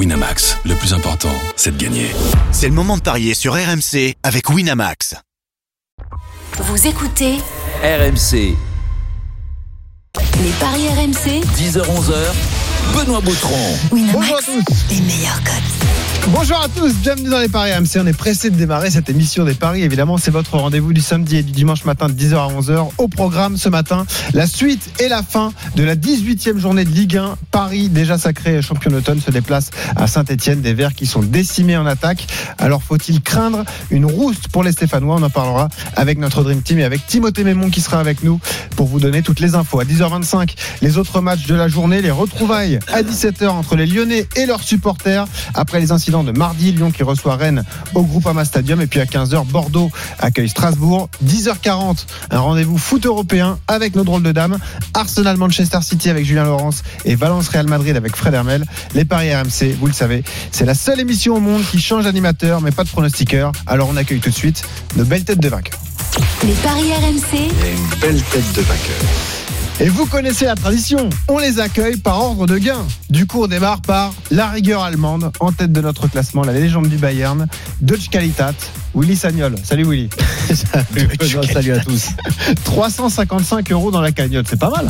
Winamax, le plus important, c'est de gagner. C'est le moment de parier sur RMC avec Winamax. Vous écoutez RMC, les paris RMC. 10h-11h, Benoît Boutron. Winamax, Bonjour à tous. les meilleurs codes. Bonjour à tous, bienvenue dans les Paris AMC. On est pressé de démarrer cette émission des Paris. Évidemment, c'est votre rendez-vous du samedi et du dimanche matin de 10h à 11h. Au programme ce matin, la suite et la fin de la 18e journée de Ligue 1. Paris, déjà sacré champion d'automne, se déplace à Saint-Etienne. Des Verts qui sont décimés en attaque. Alors, faut-il craindre une rouste pour les Stéphanois? On en parlera avec notre Dream Team et avec Timothée Mémon qui sera avec nous pour vous donner toutes les infos. À 10h25, les autres matchs de la journée, les retrouvailles à 17h entre les Lyonnais et leurs supporters. Après les incidents de mardi, Lyon qui reçoit Rennes au Groupama Stadium. Et puis à 15h, Bordeaux accueille Strasbourg. 10h40, un rendez-vous foot européen avec nos drôles de dames. Arsenal Manchester City avec Julien Laurence et Valence Real Madrid avec Fred Hermel. Les paris RMC, vous le savez, c'est la seule émission au monde qui change d'animateur mais pas de pronostiqueur. Alors on accueille tout de suite nos belles têtes de vainqueurs. Les paris RMC, Et vous connaissez la tradition, on les accueille par ordre de gain. Du coup, on démarre par la rigueur allemande, en tête de notre classement, la légende du Bayern, Deutsche Qualitat, Willy Sagnol. Salut Willy. Salut à tous. 355 euros dans la cagnotte, c'est pas mal.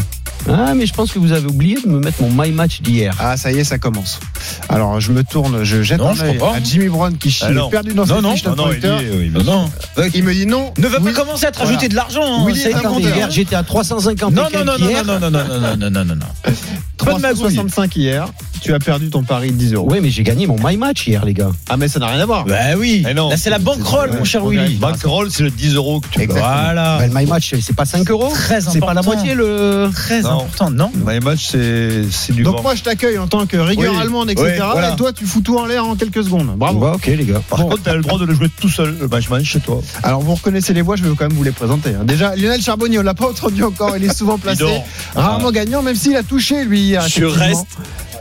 Ah, mais je pense que vous avez oublié de me mettre mon My Match d'hier. Ah, ça y est, ça commence. Alors, je me tourne, je jette un Jimmy Brown qui chie. Ah, non. perdu dans non, fiche, non, ah, non, il, non. Euh, il me dit non. Ne va pas commencer à te rajouter de l'argent. Hein. Oui, hier j'étais à 350 non, non, non, hier. non, non, non, non, non, non, non, non. 365 hier, tu as perdu ton pari de 10 euros. Oui, mais j'ai gagné mon My Match hier, les gars. Ah, mais ça n'a rien à voir. Bah oui. Eh non. C'est la bankroll, mon cher Willy. Bankroll, c'est le 10 euros que tu Voilà. Bah, le My Match, c'est pas 5 euros. C'est pas la moitié, le. 13 important, non My match, c'est c'est du Donc moi je t'accueille en tant que rigueur Oui. allemande, etc. Oui, voilà. Et toi tu fous tout en l'air en quelques secondes. Bravo. Bah, ok, les gars. Par contre, t'as le droit de le jouer tout seul, le match-match chez toi. Alors vous reconnaissez les voix, je vais quand même vous les présenter. hein. Déjà Lionel Charbonnier, on l'a pas entendu encore, il est souvent placé, rarement gagnant, même s'il a touché lui hier. Je reste,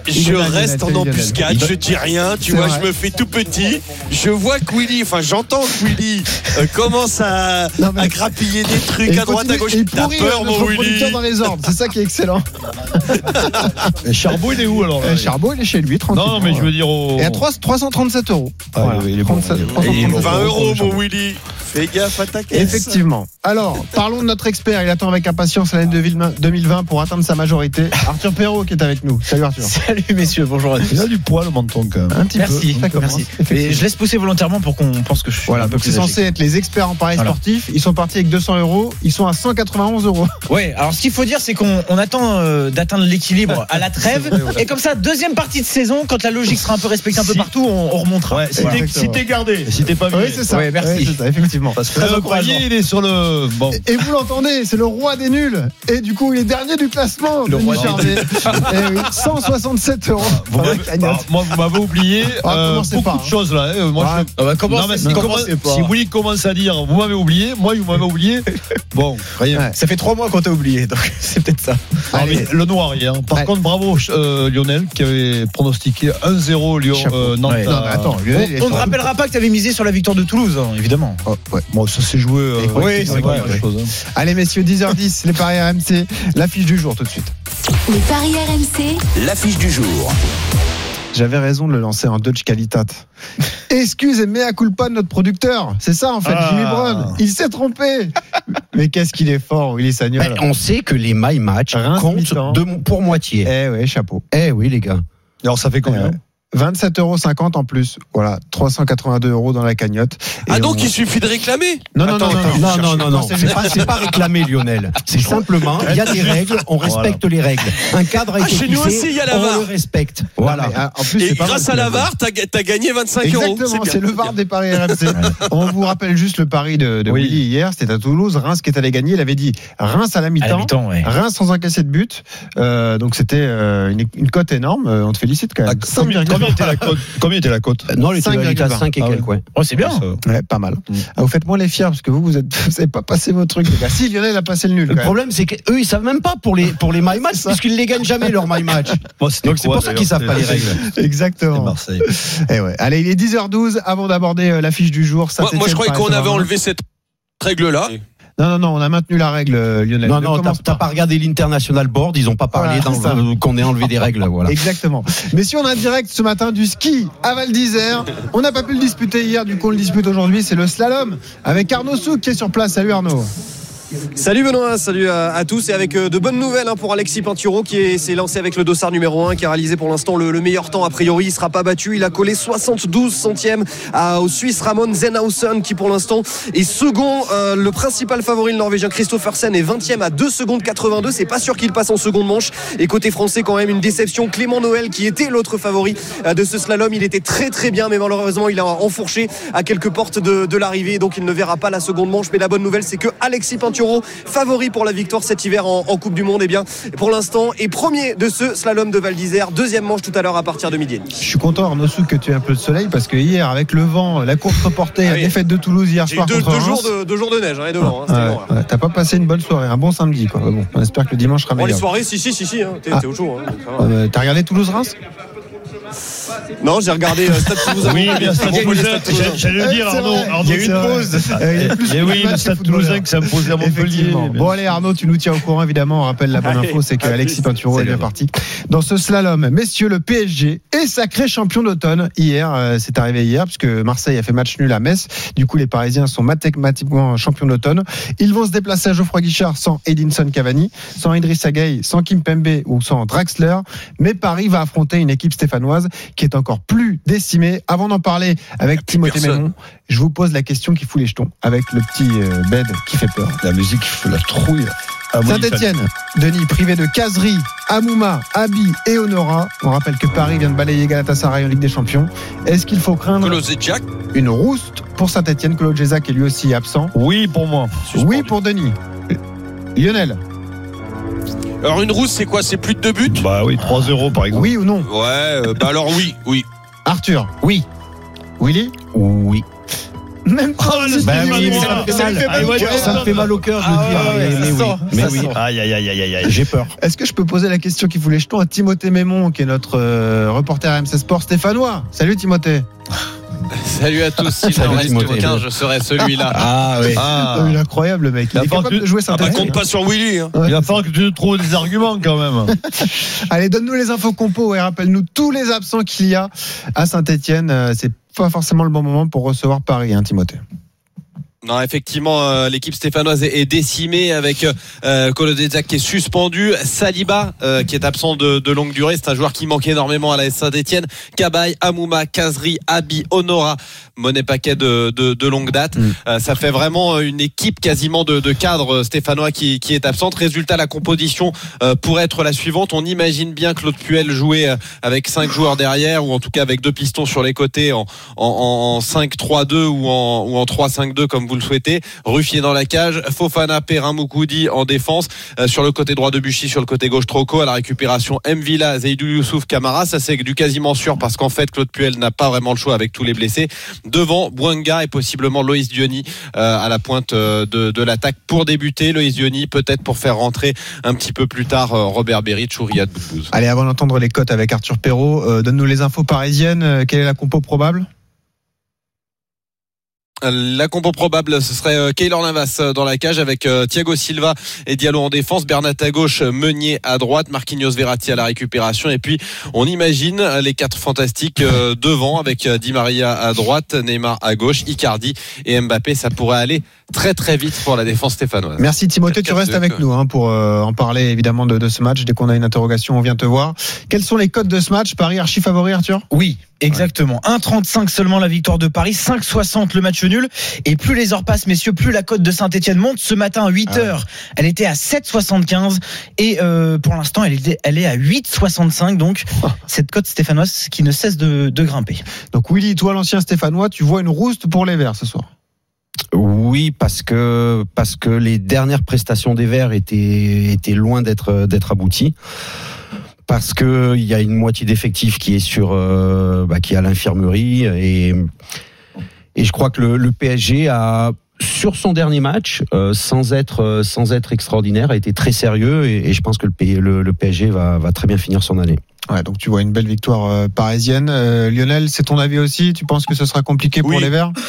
je reste en embuscade, je dis rien, tu vois, vrai. je me fais tout petit. Je vois que Willy, enfin j'entends que Willy euh, commence à, Non, mais- à grappiller des Et trucs il à droite, à gauche. et il T'as pourrit peur, mon Willy dans les ordres, c'est ça qui est excellent. Et Charbot, il est où alors là Et Charbot il est chez lui, tranquille. Non, mais je veux dire au. Et à 3, 337 euros. Ah, Voilà, il est bon, 37, il est bon. 337 20 euros, mon Willy. Fais gaffe à ta caisse. Effectivement. Alors, parlons de notre expert. Il attend avec impatience l'année 2020 pour atteindre sa majorité. Arthur Perrault qui est avec nous. Salut Arthur. Salut messieurs, bonjour à tous. Il a du poil au menton quand même. Un petit Merci, peu. Merci. Et je laisse pousser volontairement pour qu'on pense que je suis. Voilà, un peu donc c'est censé être les experts en paris Voilà. sportif. Ils sont partis avec 200 euros. Ils sont à 191 euros. Ouais, alors ce qu'il faut dire, c'est qu'on on attend euh, d'atteindre l'équilibre à la trêve. Et comme ça, deuxième partie de saison, quand la logique sera un peu respectée un peu Si- partout, on, on remontera. Ouais, si Ouais. t'es- si gardé, si t'es pas Oui, viré. c'est ça. Ouais, merci. Oui, c'est ça, effectivement. Parce que le palier, il est sur le. Bon. Et vous l'entendez, c'est le roi des nuls. Et du coup, il est dernier du classement. Le roi des Charvet. Eh oui, 167 euros. Vous cagnotte. ah, moi, vous m'avez oublié Ah, euh, beaucoup pas, de hein. choses là. hein. Moi, Ah, je- bah, Non, mais si, si Willy commence à dire vous m'avez oublié, moi vous m'avez oublié. Bon, rien. Ouais. Ça fait trois mois qu'on t'a oublié, donc c'est peut-être ça. Non, mais le noir hier. Par Allez. contre, bravo euh, Lionel qui avait pronostiqué 1-0 Lyon euh, Nantes. Ouais. Non, mais attends, Lionel, est on ne rappellera pas que tu avais misé sur la victoire de Toulouse, hein, évidemment. Oh, ouais. Bon, ça s'est joué. euh, Oui, avec c'est vrai, ouais. chose, hein. Allez, messieurs, 10h10, les paris RMC. L'affiche du jour tout de suite. les paris RMC, L'affiche du jour. J'avais raison de le lancer en Dodge Qualitat. Excuse et mea culpa de notre producteur. C'est ça, en fait, Ah. Jimmy Brown. Il s'est trompé. Mais qu'est-ce qu'il est fort, Willy Sagnol. Bah, on sait que les My Match Reims comptent de, pour moitié. Eh ouais, chapeau. Eh oui, les gars. Alors ça fait combien Ouais. 27,50 euros en plus. Voilà, 382 euros dans la cagnotte. Et Ah donc on- il suffit de réclamer Non, non, Attends, non, attends. non, Non, non, non, non. C'est pas, c'est pas réclamé, Lionel. C'est simplement, il y a des règles, on respecte les règles. Un cadre a Ah, été chez nous fixé, aussi, il y a la on VAR. le respecte. Non, Voilà. mais, ah, en plus, Et c'est pas grâce à la. VAR, t'as ga- t'as gagné 25 euros. Exactement, c'est le. VAR des paris RMC. On vous rappelle juste le pari de, de Oui. Willy hier, c'était à Toulouse, Reims qui est allé gagner, il avait dit Reims à la À la mi-temps. Reims sans encaisser de but, Euh, donc c'était euh, une, une cote énorme. Euh, On te félicite quand même. combien, 5,20. Combien était la cote Combien était la cote Non, il était 5,20. à 5 et Ah quelques, ouais. Oh, c'est bien. Ouais, pas mal. Mm. Ah, vous faites moins les fiers parce que vous, vous êtes, vous avez pas passé vos trucs. les gars. Si Lionel a passé le nul. Le quand problème, c'est qu'eux, ils savent même pas pour les, pour les My Match, ça. puisqu'ils les gagnent jamais, leurs My Match. Bon, Donc c'est pour ça qu'ils d'ailleurs savent pas les règles. Exactement. Marseille. Eh ouais. Allez, il est 10h12 avant d'aborder euh, l'affiche du jour. Moi, moi, je croyais qu'on avait enlevé cette règle-là. Non, non, non, on a maintenu la règle, euh, Lionel. Non, Ne non, t'as pas regardé l'International Board, ils ont pas parlé Voilà, qu'on ait enlevé des règles, voilà. Exactement. Mais si on a un direct ce matin du ski à Val d'Isère, on n'a pas pu le disputer hier, du coup on le dispute aujourd'hui, c'est le slalom avec Arnaud Souk qui est sur place. Salut Arnaud. Salut Benoît, salut à, à tous et avec euh, de bonnes nouvelles hein, pour Alexis Pinturo qui est- s'est lancé avec le dossard numéro 1 qui a réalisé pour l'instant le, le meilleur temps a priori il sera pas battu il a collé 72 centièmes à- au Suisse Ramon Zenhausen qui pour l'instant est second Euh, le principal favori le Norvégien Christophersen est 20e à 2 secondes 82 c'est pas sûr qu'il passe en seconde manche. Et côté français quand même une déception Clément Noël qui était l'autre favori euh, de ce slalom il était très très bien mais malheureusement il a enfourché à quelques portes de, de l'arrivée donc il ne verra pas la seconde manche. Mais la bonne nouvelle c'est que Alexis Pinturo favori pour la victoire cet hiver en, en Coupe du Monde et bien pour l'instant est premier de ce slalom de Val d'Isère deuxième manche tout à l'heure à partir de midi. Je suis content Arnaud Souk que tu aies un peu de soleil parce que hier avec le vent, la course reportée, Ah la oui. défaite de Toulouse hier soir deux, contre deux jours de, deux jours de neige hein, et de vent hein, Ouais, ouais, T'as pas passé une bonne soirée, un bon samedi quoi. Bon, on espère que le dimanche sera Bon, les meilleur. soirées si si si si hein, t'es Ah. au hein, va. Euh, T'as regardé Toulouse-Reims? Non j'ai regardé euh, Stade Toulousain Oui, bien Toulousain. J'allais le dire, Arnaud. Il y a eu une pause. De oui, le Stade. Toulousain qui s'est imposé à Montpellier. Bon allez Arnaud, tu nous tiens au courant évidemment. On rappelle la bonne info, c'est que à Alexis plus. Pinturo est bien parti dans ce slalom. Messieurs, le PSG est sacré champion d'automne hier. euh, C'est arrivé hier puisque Marseille a fait match nul à Metz. Du coup, les Parisiens sont mathématiquement champions d'automne. Ils vont se déplacer à Geoffroy Guichard sans Edinson Cavani, sans Idriss Gueye, sans Kim Pembe ou sans Draxler. Mais Paris va affronter une équipe stéphanoise qui est encore plus décimée. Avant d'en parler avec Timothée. Mémon, je vous pose la question qui fout les jetons avec le petit euh, bed qui fait peur. La musique fait la trouille. Ah, Saint-Etienne, Denis, privé de Casery, Amouma, Abi et Honora. On rappelle que Paris vient de balayer Galatasaray en Ligue des Champions. Est-ce qu'il faut craindre une rouste pour Saint-Etienne Claude Gézac est lui aussi absent. Oui, pour moi. Oui pour Denis. Lionel, Alors une rousse, c'est quoi? C'est plus de deux buts? Bah oui, 3-0 par exemple. oui ou non? Ouais, euh, bah alors oui, oui. Arthur, Oui. Willy? Oui. Même pas. le Bah oui, mais Toulousain. ça me fait Ah, mal. Ça me fait mal au cœur de Ah dire. ouais, mais- mais sent, Mais oui. Aïe, aïe, aïe, aïe, aïe, aïe. J'ai peur. Est-ce que je peux poser la question qui fout les jetons à Timothée Mémon, qui est notre euh, reporter MC Sport stéphanois? Salut Timothée. Salut à tous. S'il Salut, en reste Timothée. qu'un, je serai celui-là. Ah oui. Ah. Il est incroyable le mec. Il La est capable que- de jouer Ah bah Saint-Etienne. compte pas sur Willy. Hein. Il va falloir que tu trouves des arguments quand même. Allez, donne-nous les infos compo et rappelle-nous tous les absents qu'il y a à Saint-Etienne. C'est pas forcément le bon moment pour recevoir Paris, hein, Timothée. Non, effectivement, euh, l'équipe stéphanoise est, décimée avec euh, Kolodezak qui est suspendu, Saliba euh, qui est absent de, longue durée. C'est un joueur qui manque énormément à la Saint-Etienne. Cabaye, Amouma, Kazri, Abi, Honora, monnaie paquet de, de, de longue date. Mm. Euh, ça fait vraiment une équipe quasiment de, de cadres stéphanois qui, qui est absente. Résultat, la composition euh, pourrait être la suivante. On imagine bien Claude Puel jouer euh, avec cinq joueurs derrière ou en tout cas avec deux pistons sur les côtés en, en, en 5-3-2 ou en, ou en 3-5-2 comme vous le souhaitez. Ruffier dans la cage, Fofana, Perrin, Moukoudi en défense. Euh, sur le côté droit de Buchy, sur le côté gauche Troco. À la récupération, M. Villa, Zaidou Youssouf, Camara. Ça c'est du quasiment sûr parce qu'en fait Claude Puel n'a pas vraiment le choix avec tous les blessés. Devant, Bouanga et possiblement Loïs Diony euh, à la pointe euh, de, de l'attaque pour débuter. Loïs Diony peut-être pour faire rentrer un petit peu plus tard euh, Robert Beric ou Riyad Bouzbouz. Allez, avant d'entendre les cotes avec Arthur Perrault, donne-nous les infos parisiennes. Quelle est la compo probable? La compo probable, ce serait euh, Keylor Navas euh, dans la cage avec euh, Thiago Silva et Diallo en défense, Bernat à gauche, Meunier à droite, Marquinhos Verratti à la récupération et puis on imagine les quatre fantastiques devant avec Di Maria à droite, Neymar à gauche, Icardi et Mbappé. Ça pourrait aller très très vite pour la défense stéphanoise. Merci Timothée, tu 4-4-2, restes avec nous hein, pour euh, en parler évidemment de, de ce match. Dès qu'on a une interrogation, on vient te voir. Quels sont les cotes de ce match? Paris archi favori, Arthur? Oui, exactement. 1,35 seulement la victoire de Paris, 5,60 le match nul. Et plus les heures passent, messieurs, plus la cote de Saint-Etienne monte. Ce matin à 8 Ah ouais. heures, elle était à 7,75. Et euh, pour l'instant, elle, est- elle est à 8,65. Donc, cette cote stéphanoise qui ne cesse de, de grimper. Donc Willy, toi l'ancien Stéphanois, tu vois une rouste pour les Verts ce soir. Oui, parce que parce que les dernières prestations des Verts étaient étaient loin d'être d'être abouties. Parce que il y a une moitié d'effectifs qui est sur euh, bah, qui est à l'infirmerie et et je crois que le, le PSG a sur son dernier match, euh, sans être euh, sans être extraordinaire, a été très sérieux et, et je pense que le, le, le PSG va, va très bien finir son année. Ouais, donc tu vois une belle victoire euh, parisienne. Euh, Lionel, c'est ton avis aussi? Tu penses que ce sera compliqué pour Oui. les Verts?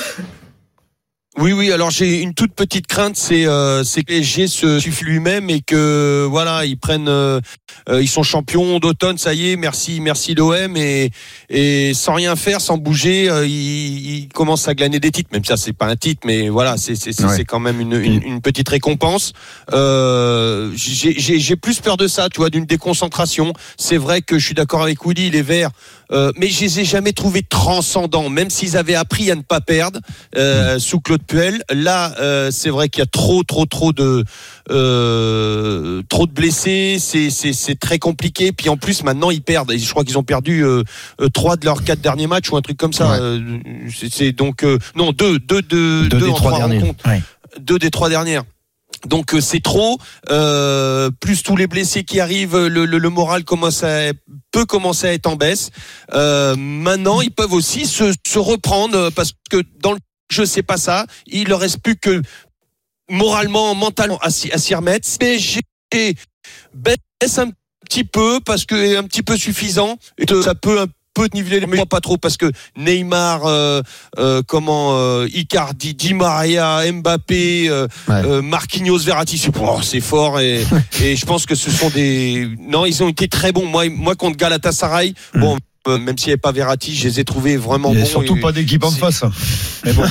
Oui, oui. Alors j'ai une toute petite crainte, c'est euh, c'est que PSG se suffit lui-même et que voilà, ils prennent, euh, euh, ils sont champions d'automne, ça y est, merci, merci l'OM et et sans rien faire, sans bouger, euh, ils, ils commencent à glaner des titres. Même ça, c'est pas un titre, mais voilà, c'est Ouais. quand même une, une, une petite récompense. Euh, j'ai plus peur de ça, tu vois, d'une déconcentration. C'est vrai que je suis d'accord avec Woody, les Verts, euh, mais je les ai jamais trouvés transcendants, même s'ils avaient appris à ne pas perdre euh, sous Claude Puel. Là, euh, c'est vrai qu'il y a trop, trop, trop de euh, trop de blessés. C'est c'est c'est très compliqué. Puis en plus, maintenant, ils perdent. Je crois qu'ils ont perdu euh, trois de leurs quatre derniers matchs ou un truc comme ça. Ouais. C'est- c'est donc euh, non deux, deux, deux, Deux deux des en trois trois derniers. rencontres. Ouais. Deux des trois dernières. Donc euh, c'est trop, euh, plus tous les blessés qui arrivent, le, le, le moral commence à, peut commencer à être en baisse. Euh, maintenant, ils peuvent aussi se, se reprendre euh, parce que dans le jeu c'est pas ça. Il leur reste plus que moralement, mentalement à s'y remettre. PSG baisse un petit peu parce que un petit peu suffisant. Et ça peut peu niveler, mais pas trop parce que Neymar, euh, euh, comment euh, Icardi, Di Maria, Mbappé, euh, Ouais. euh, Marquinhos, Verratti, c'est oh, c'est fort et, et je pense que ce sont des non, ils ont été très bons. Moi, moi contre Galatasaray, bon. Euh, Même s'il n'y avait pas Verratti, je les ai trouvés vraiment bons. surtout et- pas d'équipe en face. Mais bon.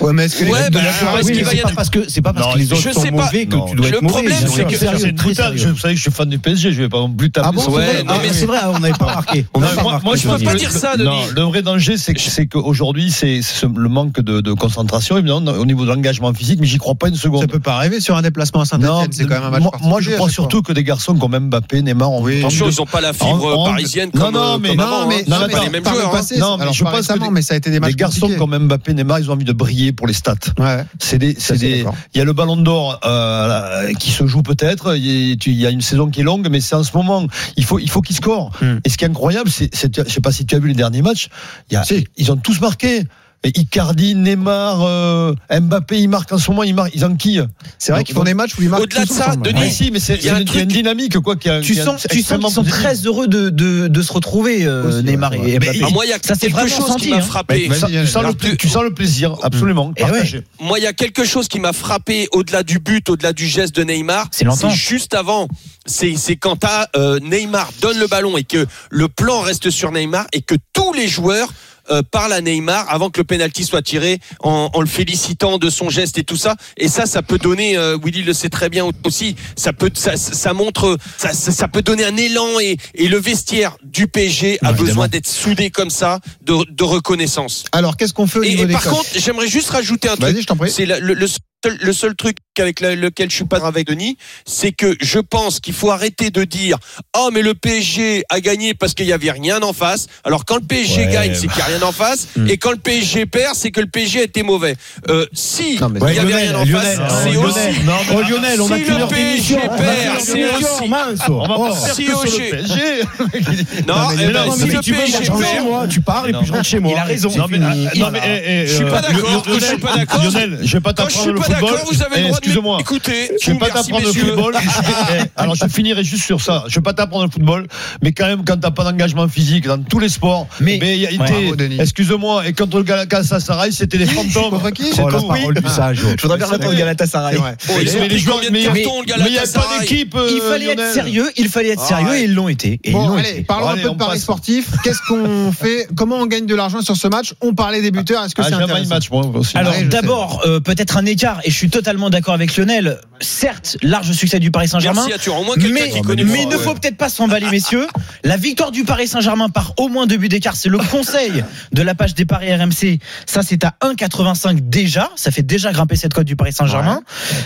Ouais, mais est-ce que les Ouais, de bah, Oui, qu'il va y avoir- parce que c'est pas parce Non, que les autres je sont sais pas. mauvais que Non. tu dois Le être mauvais. problème, c'est que- C'est très. Je, vous savez que je suis fan du PSG. Je vais pas non plus taper Ah bon, Ouais, non, Ah, mais- c'est vrai, on n'avait pas. On Non, n'a pas moi, remarqué. moi, je peux pas dire le- ça, Denis. Non, le vrai danger, c'est que- c'est qu'aujourd'hui, c'est le manque de, de concentration, évidemment, au niveau de l'engagement physique, mais j'y crois pas une Ça seconde. peut pas arriver sur un déplacement à Saint-Etienne. C'est quand même un match moi, je crois surtout que des garçons comme Mbappé, Neymar, ont. Attention, ils n'ont pas la fibre En- en- parisienne Non, comme, non, euh, mais- non, mais, hein. non, mais les mêmes joueurs. hein. passé, Non, mais alors je pense que mais ça a été des matchs les garçons comme Mbappé, Neymar, ils ont envie de briller pour les stats. Ouais. C'est des, c'est Ça, c'est des. d'accord. Il y a le Ballon d'Or euh, qui se joue peut-être. Il y a- une saison qui est longue, mais c'est en ce moment. Il faut, il faut qu'ils scorent. Hmm. Et ce qui est incroyable, c'est, je sais pas si tu as vu les derniers matchs. Il y a, Si. ils ont tous marqué. Icardi, Neymar, euh, Mbappé, ils marquent en ce moment. Ils marquent, ils enquillent. C'est vrai qu'ils font des matchs où ils marquent Au-delà de ça, ensemble. Denis, Oui, si, mais c'est, Il y a une truc- dynamique quoi. Qui a, Tu qui sens, tu sens qu'ils sont très heureux de, de, de se retrouver, euh, Aussi, ouais, Neymar et. Mbappé. Ah, moi, il y a Ça, c'est quelque vraiment chose senti, qui m'a hein. frappé. Tu sens, tu sens Alors, le, tu sens le plaisir, absolument. Eh ouais. Moi, il y a quelque chose qui m'a frappé au-delà du but, au-delà du geste de Neymar. C'est juste avant. C'est c'est quand t'as, euh, Neymar donne le ballon et que le plan reste sur Neymar et que tous les joueurs euh, parlent à Neymar avant que le penalty soit tiré en, en le félicitant de son geste et tout ça. Et ça, ça peut donner, euh, Willy le sait très bien aussi, ça peut, ça, ça montre, ça, ça, peut donner un élan et, et le vestiaire du PSG a besoin d'être soudé comme ça, de, de reconnaissance. Alors, qu'est-ce qu'on fait au niveau et des par contre, j'aimerais juste rajouter un truc. Vas-y, je t'en prie. C'est le, le seul truc avec lequel je suis pas avec Denis, c'est que je pense qu'il faut arrêter de dire oh mais le PSG a gagné parce qu'il y avait rien en face. Alors quand le PSG Ouais. gagne, c'est qu'il y a rien en face, et quand le PSG perd, c'est que le PSG a été mauvais. Euh, si Non, mais- il y Ouais, avait Lionel, rien en Lionel, face, non, c'est Lionel. aussi. Non, mais- Oh Lionel, on a Si qu'une le PSG perd, a c'est aussi- mince. On va Oh. pas faire si que sur au le PSG. Non, mais eh non, ben, mais si le PSG perd, tu parles et puis je rentre chez moi. Il a raison. C'est Non, mais, non, eh, eh, Je suis euh, pas d'accord, je suis pas d'accord, Lionel, je vais pas t'apprendre le football. d'accord, vous avez Eh, le droit de Excuse-moi. m'écouter. Je vais pas t'apprendre le football. Eh, alors je finirai juste sur ça. Je vais pas t'apprendre le football, mais quand même quand t'as pas d'engagement physique dans tous les sports, Mais- mais il y a été- excuse-moi, et quand le Galatasaray, c'était des fantômes. Contre qui C'est Oh, la tout. parole du sage. Je voudrais bien C'est répondre vrai. Galatasaray. Oh, Mais ont les pris joueurs- combien de mais- cartons, le Mais il n'y a pas Galatasaray d'équipe. Il euh, fallait être sérieux, il fallait être sérieux et ils l'ont été. Bon, allez, parlons un peu de paris passe. sportif. Qu'est-ce qu'on fait? Comment on gagne de l'argent sur ce match? On parlait des buteurs. Est-ce que Ah, c'est un match, moi aussi. Alors d'abord, euh, peut-être un écart, et je suis totalement d'accord avec Lionel. Certes, large succès du Paris Saint-Germain. Merci à tu au moins quelqu'un Mais, qui connaît mais il ne faut peut-être pas s'emballer, messieurs. La victoire du Paris Saint-Germain par au moins deux buts d'écart, c'est le conseil de la page des paris RMC. Ça, c'est à 1,85 déjà. Ça fait déjà grimper cette cote du Paris Saint-Germain.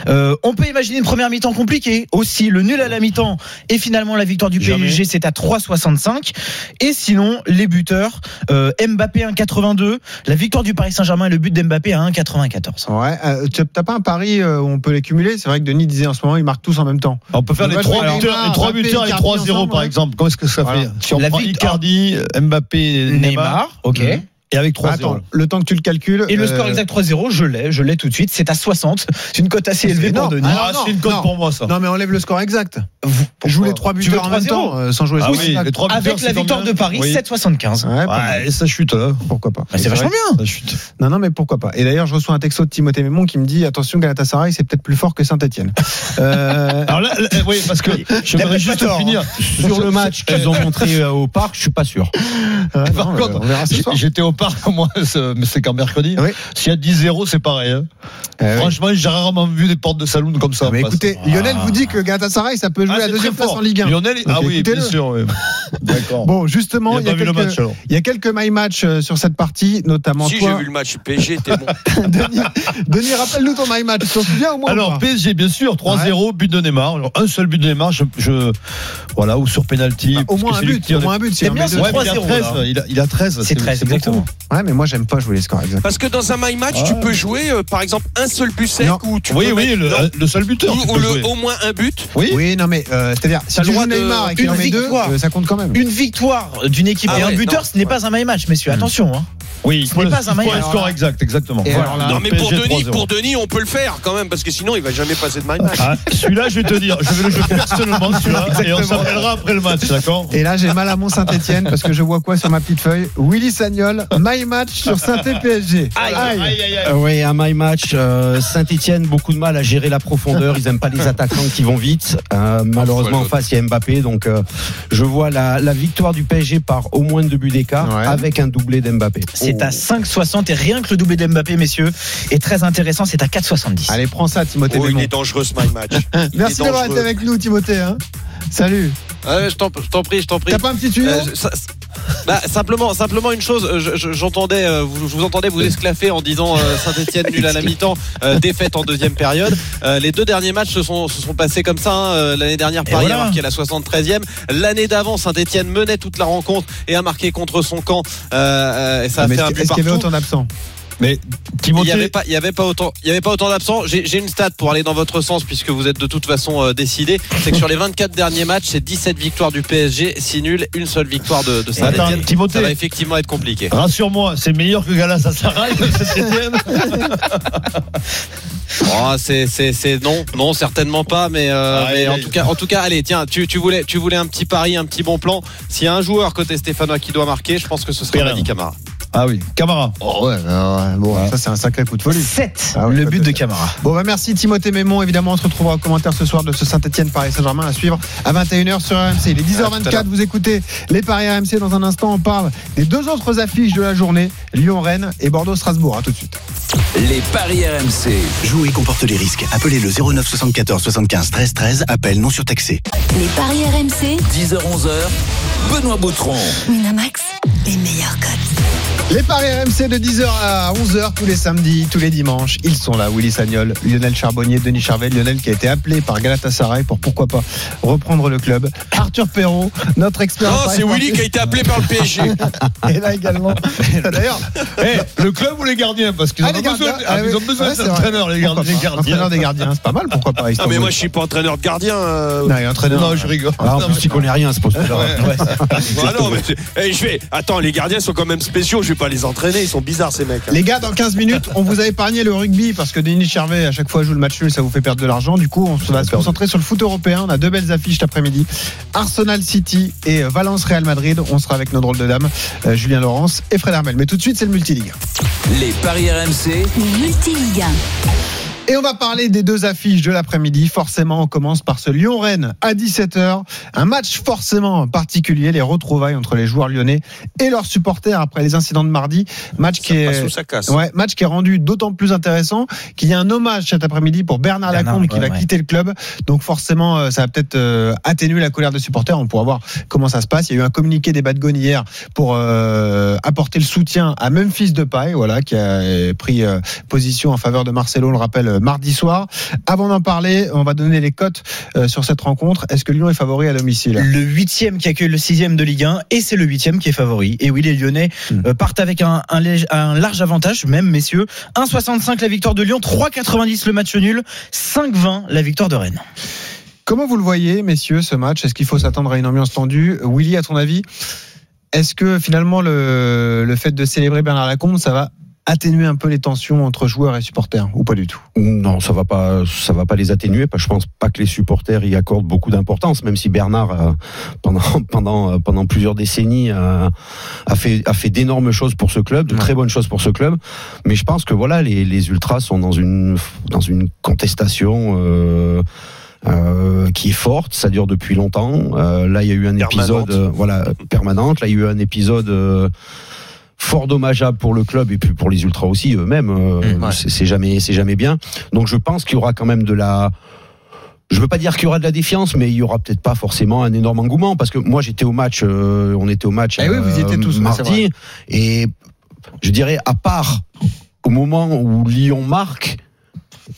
Euh, on peut imaginer une première mi-temps compliquée. Aussi, le nul à la mi-temps et finalement la victoire du. PSG, c'est à 3,65. Et sinon, les buteurs, euh, Mbappé 1,82. La victoire du Paris Saint-Germain et le but d'Mbappé à 1,94. Ouais, euh, tu pas un pari euh, où on peut les cumuler C'est vrai que Denis disait en ce moment, ils marquent tous en même temps. On peut faire On les trois buteurs, les trois buteurs et Icardi 3-0 ensemble, par ouais. exemple. Comment est-ce que ça Voilà. fait? Si on La prend Icardi, Mbappé, Neymar. Neymar, ok. Mhm. Et avec 3-0. Attends, le temps que tu le calcules. Et le euh, score exact 3-0, je l'ai, je l'ai tout de suite. C'est à 60. C'est une cote assez élevée pour. Denis. Ah, Ah, non, c'est une cote pour moi, ça. Non, mais enlève le score exact. Vous- Joue les trois Tu veux buteurs en même 3-0? temps, euh, sans jouer Ah sur oui, les trois buteurs, Avec c'est la victoire de Paris, Oui. 7,75. Ouais. Ouais, et ça chute là. pourquoi pas. Bah, c'est vachement bien. Ça chute. Non, non, mais pourquoi pas. Et d'ailleurs, je reçois un texto de Timothée Mémon qui me dit attention, Galatasaray, c'est peut-être plus fort que Saint-Etienne. Euh, Alors là, là, oui, parce que je voudrais juste finir Sur le match qu'ils ont montré euh, au parc, je suis pas sûr. Par contre, j'étais au parc, moi, c'est quand mercredi. Oui. S'il y a 10-0, c'est pareil. hein. Eh oui. Franchement, j'ai rarement vu des portes de saloon comme ça. Ah, mais écoutez, Lionel vous dit que Galatasaray, ça peut jouer Ah, la c'est deuxième place en Ligue 1. Lionel, ah oui, bien sûr. oui. D'accord. Bon, justement, il y, a quelques, match alors. il y a quelques my match euh, sur cette partie, notamment Si j'ai vu le match PSG, t'es bon. Denis, Denis, rappelle-nous ton my match. Tu t'en souviens au moins ou Alors PSG bien sûr 3-0 but de Neymar Alors, un seul but de Neymar je, je- voilà ou sur penalty Bah, au moins un c'est but. Au moins un but. met bien deux. ce Ouais, mais il a 3-0, 13 là. il a, il a 13 C'est 13, beaucoup. exactement. Ouais, mais moi, j'aime pas jouer les scores exacts. Parce que dans un my match, tu peux jouer, euh, par exemple, un seul but sec Non. ou tu oui peux oui mettre- le, non. le seul buteur ou, le, au moins un but. oui Oui, non, mais euh, c'est-à-dire, si tu joues droit de- Neymar et qu'il une en met deux, victoire. euh, ça compte quand même. Une victoire d'une équipe Ah et un buteur, non. ce n'est pas un my match, messieurs. Attention. Hein. oui Ce n'est pas un il faut match. score exact exactement là, non mais pour Denis, 3-0. pour Denis, on peut le faire quand même parce que sinon il va jamais passer de my match. Ah, celui-là je vais te dire je vais le jouer personnellement celui-là et on s'appellera après le match d'accord Et là, j'ai mal à mon Saint-Etienne parce que je vois quoi sur ma petite feuille? Willy Sagnol, my match sur Saint-PSG. Euh, oui, un my match. euh, Saint-Etienne, beaucoup de mal à gérer la profondeur. Ils aiment pas les attaquants qui vont vite. Euh, malheureusement, en face, il y a Mbappé. Donc, euh, je vois la, la victoire du PSG par au moins deux buts d'écart Ouais. avec un doublé d'Mbappé. C'est à 5,60 et rien que le doublé d'Mbappé, messieurs, est très intéressant. C'est à 4,70. Allez, prends ça, Timothée Oh, il est dangereux ce my match. Il Merci d'avoir été avec nous, Timothée. hein. Salut. Ouais, je t'en je t'en prie, je t'en prie. T'as pas un petit tuyau? Euh, ça- bah, simplement, simplement une chose. euh, je- je- J'entendais, euh, vous, je vous entendais vous esclaffer en disant euh, Saint-Etienne nul à la mi-temps, euh, défaite en deuxième période. Euh, les deux derniers matchs se sont, se sont passés comme ça. hein. L'année dernière, Paris voilà. a marqué la 73e. L'année d'avant, Saint-Etienne menait toute la rencontre et a marqué contre son camp. Et ça a Mais fait un but y avait partout. autant d'absents? Mais Il n'y avait Timothée pas, il y avait pas autant, il y avait pas autant d'absents. J'ai une stat pour aller dans votre sens puisque vous êtes de toute façon euh, décidé. C'est que sur les 24 derniers matchs, c'est 17 victoires du PSG, 6 nuls, une seule victoire de, de Attends. Timothée. Ça va effectivement être compliqué. rassure-moi c'est meilleur que Galatasaray Saint-Etienne Oh, c'est, c'est, c'est non, non, certainement pas. Mais, euh, Ah, mais en tout cas, en tout cas, allez, tiens, tu, tu voulais, tu voulais un petit pari, un petit bon plan. S'il y a un joueur côté Stéphanois qui doit marquer, je pense que ce sera Perrin. Madi Camara. Ah oui Camara Oh ouais, euh, bon, Ouais. ça c'est un sacré coup de folie. 7, Ah ouais, le but de Camara. Bon, bah merci Timothée Mémon. Évidemment, on se retrouvera en commentaire ce soir de ce Saint-Etienne Paris Saint-Germain à suivre à 21h sur RMC. Il est À tout à 10h24. l'heure. Vous écoutez les Paris RMC. Dans un instant, on parle des deux autres affiches de la journée Lyon-Rennes et Bordeaux-Strasbourg. À tout de suite. Les paris RMC. Jouer comporte les risques. Appelez le 09 74 75 13 13. Appel non surtaxé. Les paris RMC, 10h-11h. Benoît Boutron. Winamax, les meilleurs codes. Les paris RMC de 10h à 11h tous les samedis, tous les dimanches. Ils sont là, Willy Sagnol, Lionel Charbonnier, Denis Charvet. Lionel qui a été appelé par Galatasaray pour pourquoi pas reprendre le club. Arthur Perrault, notre expert. Non, paris c'est Willy qui a été appelé par le PSG. Et là également. D'ailleurs, Eh, le club ou les gardiens Parce qu'ils Ah, ont besoin, ah, ah, ils ont oui. besoin Ouais, c'est d'entraîneurs, les gardiens. les pas. gardiens. Entraîneur des gardiens, c'est pas mal, pourquoi pas Non, mais moi je suis pas entraîneur de gardien. euh. Non, il entraîneur. Non, je rigole. Ah, en plus, tu connais rien à ce poste-là. Non, mais eh, je vais. Attends, les gardiens sont quand même spéciaux. Je vais pas les entraîner. Ils sont bizarres ces mecs. hein. Les gars, dans 15 minutes, on vous a épargné le rugby parce que Denis Charvet, à chaque fois, joue le match nul, ça vous fait perdre de l'argent. Du coup, on se va se concentrer sur le foot européen. On a deux belles affiches cet après-midi. Arsenal City et Valence Real Madrid. On sera avec nos drôles de dames, euh, Julien Laurence et Fred Hermel. Mais tout de suite, c'est le multiligue. Les paris RMC. Multi-ligue 1. Et on va parler des deux affiches de l'après-midi. Forcément, on commence par ce Lyon-Rennes à 17h. Un match forcément particulier, les retrouvailles entre les joueurs lyonnais et leurs supporters après les incidents de mardi. Match qui Ça est ou ça casse. Ouais, match qui est rendu d'autant plus intéressant qu'il y a un hommage cet après-midi pour Bernard, Bernard, Lacombe qui va ouais. quitter le club. Donc forcément, euh, ça va peut-être euh, atténuer la colère des supporters. On pourra voir comment ça se passe. Il y a eu un communiqué des Bad Gone hier pour euh, apporter le soutien à Memphis Depay, voilà, qui a pris euh, position en faveur de Marcelo, on le rappelle, mardi soir. Avant d'en parler, on va donner les cotes euh, sur cette rencontre. Est-ce que Lyon est favori à domicile? Le huitième qui accueille le sixième de Ligue 1 et c'est le huitième qui est favori. Et oui, les Lyonnais Hmm. euh, partent avec un, un, léger- un large avantage, même messieurs. 1,65 la victoire de Lyon, 3,90 le match nul, 5,20 la victoire de Rennes. Comment vous le voyez, messieurs, ce match? Est-ce qu'il faut s'attendre à une ambiance tendue? Willy, à ton avis Est-ce que finalement le, le fait de célébrer Bernard Lacombe, ça va atténuer un peu les tensions entre joueurs et supporters ou pas du tout? Non, ça va pas, ça va pas les atténuer. Parce que je pense pas que les supporters y accordent beaucoup d'importance, même si Bernard, euh, pendant pendant euh, pendant plusieurs décennies, euh, a fait a fait d'énormes choses pour ce club, de Ouais. très bonnes choses pour ce club. Mais je pense que voilà, les, les ultras sont dans une dans une contestation. Euh, euh, qui est forte, ça dure depuis longtemps. Euh, là, il y a eu un Permanente. épisode, euh, voilà, permanente. Là, il y a eu un épisode euh, fort dommageable pour le club et puis pour les ultras aussi eux-mêmes. Euh, Mmh, ouais. c'est- jamais, c'est jamais bien. Donc, je pense qu'il y aura quand même de la. Je veux pas dire qu'il y aura de la défiance, mais il y aura peut-être pas forcément un énorme engouement parce que moi j'étais au match, euh, on était au match Eh oui, vous étiez tous, ouais, c'est mardi et je dirais à part au moment où Lyon marque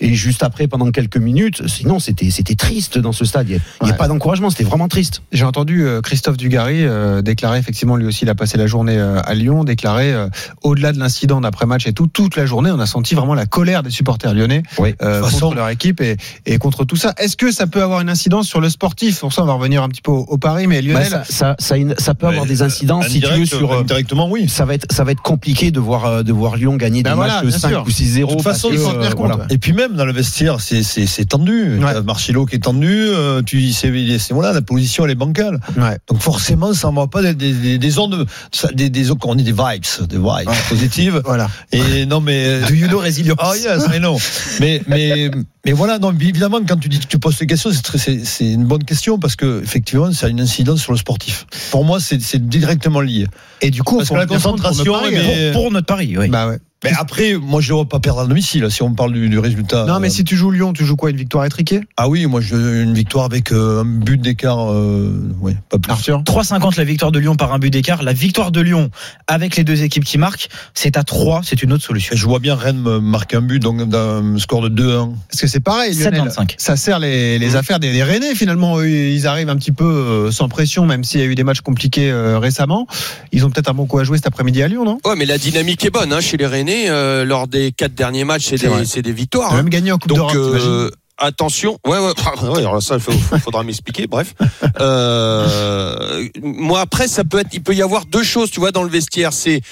et juste après pendant quelques minutes, sinon c'était c'était triste dans ce stade. Il n'y a, il y a Ouais. pas d'encouragement, c'était vraiment triste. J'ai entendu euh, Christophe Dugarry euh, déclarer, effectivement, lui aussi, il a passé la journée euh, à Lyon, déclarer, euh, au-delà de l'incident d'après-match et tout, toute la journée, on a senti vraiment la colère des supporters lyonnais Oui. euh, De toute façon- contre leur équipe et, et contre tout ça. Est-ce que ça peut avoir une incidence sur le sportif? Pour ça, on va revenir un petit peu au, au Paris, mais Bah, Lionel, ça, ça, ça, a une- ça peut avoir des incidences si tu veux sur Indirectement, oui. ça va être ça va être compliqué de voir de voir Lyon gagner Ben des voilà, matchs de bien 5 sûr. ou 6-0 De toute façon, il faut que, tenir euh, compte, voilà. ouais. Et puis même dans le vestiaire, c'est tendu. Ouais. Marcelo qui est tendu. euh, tu c'est voilà, la position elle est bancale. Ouais. Donc forcément, ça envoie pas des des, des, des ondes, des des on dit des vibes, des vibes positives. voilà. Et non mais Do you know résilience Oh yes, I know. Mais mais mais voilà, non, mais évidemment quand tu dis que tu poses ces questions, c'est une bonne question parce que effectivement, ça a une incidence sur le sportif. Pour moi, c'est directement lié. Et du coup, Parce pour que la pour concentration, pas eh rire. bien, pour, pour notre pari, oui. Bah ouais. Mais après, moi je ne vois pas perdre à domicile si on parle du, du résultat. Non, mais Euh, si tu joues Lyon, tu joues quoi Une victoire étriquée Ah oui, moi je une victoire avec euh, un but d'écart, euh, ouais, pas plus. Arthur? 3,50 la victoire de Lyon par un but d'écart. La victoire de Lyon avec les deux équipes qui marquent, c'est à 3, c'est une autre solution. Et je vois bien Rennes marquer un but, donc d'un score de 2-1. Parce que c'est pareil, Lionel. 7,25. Ça sert les, les affaires des, des Rennais finalement. Eux, Ils arrivent un petit peu euh, sans pression, même s'il y a eu des matchs compliqués euh, récemment. Ils ont peut-être un bon coup à jouer cet après-midi à Lyon, non? Ouais, mais la dynamique est bonne hein, chez les Rennais. Euh, lors des quatre derniers matchs, c'est des, victoires. hein. même gagné en Coupe d'Europe, euh, attention. Ouais, ouais, ouais, alors ça, il faudra m'expliquer. Bref. Euh, moi, après, ça peut être, il peut y avoir deux choses, tu vois, dans le vestiaire. C'est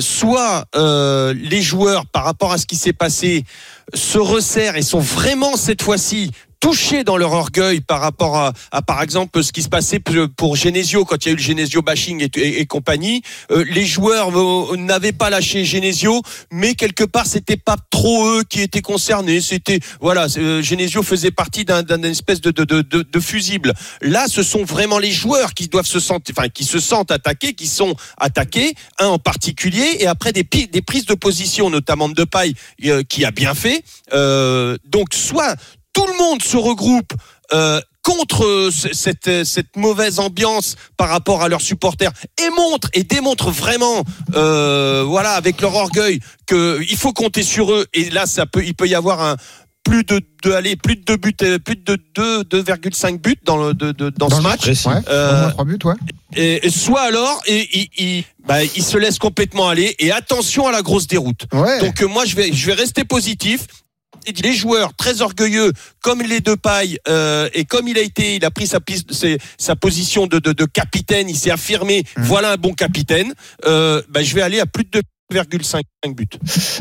soit les joueurs, par rapport à ce qui s'est passé, se resserrent et sont vraiment cette fois-ci touchés dans leur orgueil par rapport à, à, par exemple ce qui se passait pour- Genesio quand il y a eu le Genesio bashing et, compagnie. Euh, les joueurs euh, n'avaient pas lâché Genesio mais quelque part c'était pas trop eux qui étaient concernés. C'était voilà euh, Genesio faisait partie d'un espèce de, de, de, de, de fusible. Là ce sont vraiment les joueurs qui doivent se sentir enfin qui se sentent attaqués qui sont attaqués un en particulier et après des, des prises de position notamment de Depay euh, qui a bien fait. Donc soit tout le monde se regroupe euh, contre euh, cette, euh, cette mauvaise ambiance par rapport à leurs supporters et montre et démontre vraiment euh, voilà avec leur orgueil que il faut compter sur eux et là ça peut il peut y avoir un plus de, de allez, plus de deux buts plus de 2 2,5 buts dans le de, de- dans, Dans ce match Ouais, Euh, buts, ouais. et, et soit alors et, bah, il se laisse complètement aller et attention à la grosse déroute Ouais. donc euh, moi je vais je vais rester positif. Les joueurs très orgueilleux, comme les deux pailles, euh, et comme il a été, il a pris sa, piste, ses- sa position de, de, de capitaine, il s'est affirmé. Mhm. Voilà un bon capitaine. Euh, bah, je vais aller à plus de 2,5 buts.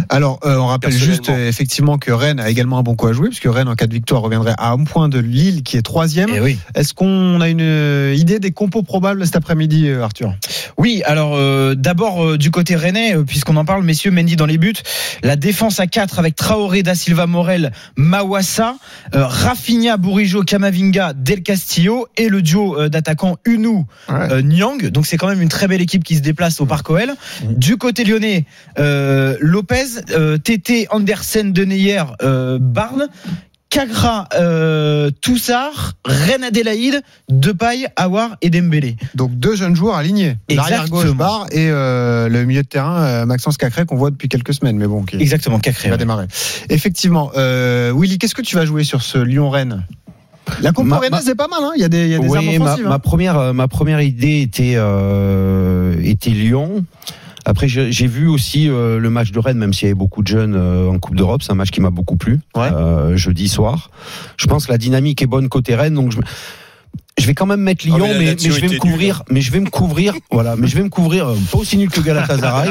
Alors, euh, on rappelle juste euh, effectivement que Rennes a également un bon coup à jouer, puisque Rennes, en cas de victoire, reviendrait à un point de Lille, qui est troisième. Eh oui. Est-ce qu'on a une euh, idée des compos probables cet après-midi, euh, Arthur? Oui, alors euh, d'abord euh, du côté rennais, euh, puisqu'on en parle, messieurs, Mendy dans les buts, la défense à 4 avec Traoré, Da Silva, Morel, Mawassa, euh, Rafinha, Bourigeau, Camavinga, Del Castillo et le duo euh, d'attaquants Unou, euh, Nyang. Donc c'est quand même une très belle équipe qui se déplace au Parc OL. Du côté lyonnais, euh, Lopez, euh, Tété, Andersen, Deneyer, euh, Barnes. Kagra, euh, Toussard, Ren Adélaïde, Depay, Awar et Dembélé. Donc deux jeunes joueurs alignés. L'arrière gauche Exactement. Barre et euh, le milieu de terrain euh, Maxence Cacré qu'on voit depuis quelques semaines, mais bon, qui, Exactement, Cacré. va ouais. démarrer. Effectivement, euh, Willy, qu'est-ce que tu vas jouer sur ce Lyon-Rennes? La compo c'est pas mal, hein il y a des, il y a des Oui, armes ma, offensives. ma hein. première, euh, ma première idée était, euh, était Lyon. Après, j'ai vu aussi euh, le match de Rennes, même s'il y avait beaucoup de jeunes euh, en Coupe d'Europe. C'est un match qui m'a beaucoup plu. Ouais. euh, jeudi soir. Je pense que la dynamique est bonne côté Rennes. Donc, je... je vais quand même mettre Lyon, Ah, mais mais, mais je vais me couvrir, mais je vais me couvrir, voilà, mais je vais me couvrir, euh, pas aussi nul que Galatasaray,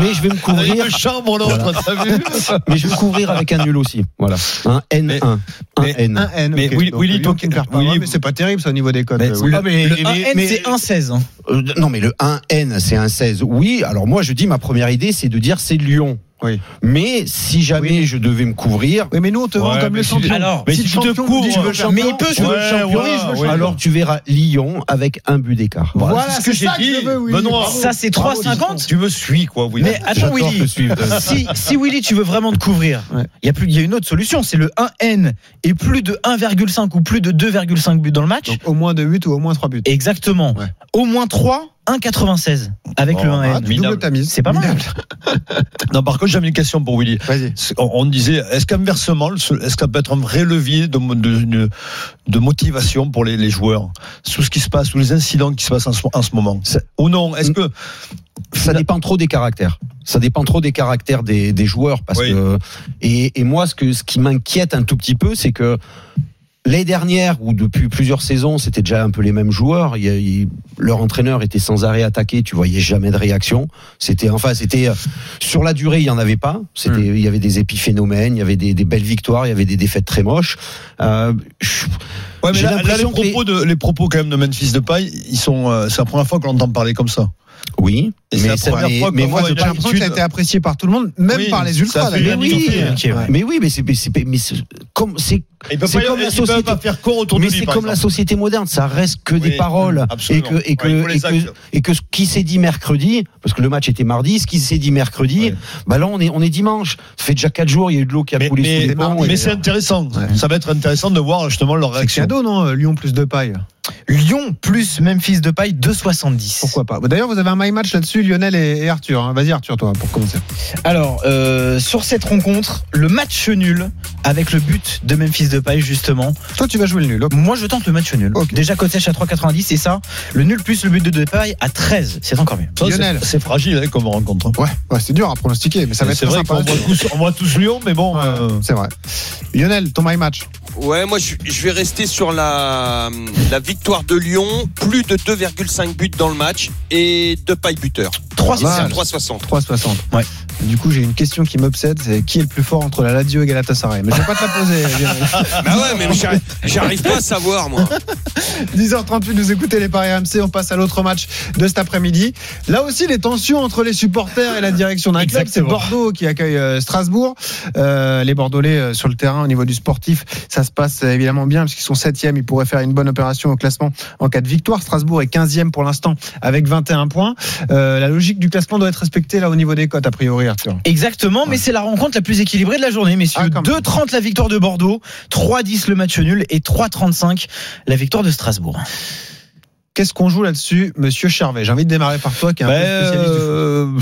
mais je vais me couvrir, Une chambre l'autre, t'as vu mais je vais me couvrir avec un nul aussi, voilà, un N1, un mais- N. Un N. Mais ok. Willy- Donc, Willy, Lyon toi, qui ne perd pas. Willy- mais c'est pas terrible ça au niveau des codes. Euh, mais- Le mais- 1N, mais- c'est 1,16. hein. Euh, non, mais le 1N, c'est un 16. Oui, alors moi, je dis, ma première idée, c'est de dire c'est Lyon. Oui. Mais si jamais Oui. je devais me couvrir, Oui, mais nous on te vend Ouais, comme mais le champion. alors, mais si tu te couvres, nous dit, je veux le mais il peut je se- veux le Ouais, champion, alors tu verras Lyon avec un but d'écart. Voilà, c'est ce que j'ai ça que dit. je veux, Willy. Benoît. Ça, c'est Bravo, 3,50 Tu me suis, quoi, Willy. Mais attends, Willy, si, si Willy, tu veux vraiment te couvrir, il Ouais. y a plus, il y a une autre solution, c'est le 1N et plus de 1,5 ou plus de 2,5 buts dans le match. Donc au moins 2 buts ou au moins 3 buts. Exactement. Ouais. Au moins 3, 1,96 avec Oh, le bah, 1N. Tu minable. doubles ta mise. C'est pas mal. Non, par contre, j'avais une question pour Willy. On, on disait, est-ce qu'inversement, est-ce que ça peut être un vrai levier de, de, de- de motivation pour les, les joueurs Sous ce qui se passe, sous les incidents qui se passent en ce, en ce moment? Ou non Est-ce que. ça dépend trop des caractères. Ça dépend trop des caractères des, des joueurs parce Oui. que et, et moi ce que ce qui m'inquiète un tout petit peu c'est que l'année dernière ou depuis plusieurs saisons c'était déjà un peu les mêmes joueurs. Il il- leur entraîneur était sans arrêt attaqué. Tu voyais jamais de réaction. C'était enfin c'était euh, sur la durée il y en avait pas. C'était Hmm. il y avait des épiphénomènes, il y avait des, des belles victoires, il y avait des défaites très moches. Euh, je- Ouais, mais J'ai là, là, les que propos, de, les propos quand même de Memphis de paille, ils sont. euh, c'est la première fois qu'on entend parler comme ça. oui, Mais- mais moi J'ai l'impression que ça a été apprécié par tout le monde, même Oui, par les ultras. bien oui, ouais. mais oui, mais c'est mais mais comme c'est la société. pas faire autour mais c'est la moderne, ça reste que des paroles et absolument. que et que, Ouais, et, que actes. et que ce qui s'est dit mercredi, parce que le match était mardi, ce qui s'est dit mercredi, Ouais. bah là on est on est dimanche. Ça fait déjà quatre jours, il y a eu de l'eau qui a Mais, coulé mais- sous les ponts. mais c'est intéressant. Ça va être intéressant de voir justement leur C'est réaction. cadeau, non Lyon plus de paille. Lyon plus Memphis de paille 2,70. Pourquoi pas D'ailleurs, vous avez un my match là-dessus, Lionel et, Arthur. hein. Vas-y, Arthur, toi, pour commencer. Alors, euh, sur cette rencontre, le match nul avec le but de Memphis de paille justement. Toi, tu vas jouer le nul. Moi, je tente le match nul. Déjà cote sèche à 3,90 et ça, le nul plus le but de Depay à 13. C'est encore mieux. Ça, c'est- Lionel. C'est fragile hein, comme rencontre. Ouais, ouais c'est dur à pronostiquer, mais ça va être C'est très vrai sympa. qu'on voit tous, on voit tous Lyon, mais bon. Ouais, euh, C'est vrai. Lionel, ton my match. Ouais, moi je, je vais rester sur la, la victoire de Lyon, plus de 2,5 buts dans le match et deux pailles buteurs. 3 Pas mal. 3,60. 3,60. Ouais. Du coup, j'ai une question qui m'obsède c'est qui est le plus fort entre la Lazio et Galatasaray? Mais je vais pas te la poser. Bah ouais, mais j'arrive- pas à savoir moi. 10h38, vous écoutez les Paris RMC. On passe à l'autre match de cet après-midi. Là aussi, les tensions entre les supporters et la direction d'un club. C'est. Bordeaux qui accueille euh, Strasbourg. Euh, les Bordelais euh, sur le terrain au niveau du sportif, ça se passe évidemment bien parce qu'ils sont 7e. Ils pourraient faire une bonne opération au classement en cas de victoire. Strasbourg est 15e pour l'instant avec 21 points. Euh, la logique du classement doit être respectée là au niveau des cotes, a priori, Arthur. Exactement, mais c'est la rencontre la plus équilibrée de la journée, messieurs. Ah, quand même. 2,30 la victoire de Bordeaux, 3,10 le match nul et 3,35 la victoire de Strasbourg. Qu'est-ce qu'on joue là-dessus, monsieur Charvet? J'ai envie de démarrer par toi qui est un ben, peu spécialiste du foot. euh,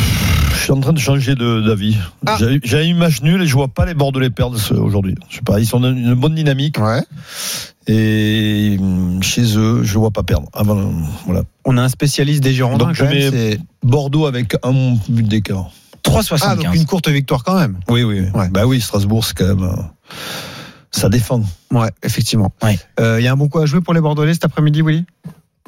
je suis en train de changer de- d'avis. Ah. J'ai- une match nul et je vois pas les Bordelais perdre aujourd'hui. Je sais pas, ils sont dans une bonne dynamique Ouais. et hum, chez eux, je vois pas perdre. Euh, voilà. On a un spécialiste des Girondins. Donc, je même, mets- Bordeaux avec un but d'écart. 3,75. Ah, donc une courte victoire quand même. Oui, oui. Ouais. Bah oui, Strasbourg, c'est quand même. euh, ça défend. Ouais, effectivement. Il Ouais. y a un bon coup à jouer pour les Bordelais cet après-midi, Willy?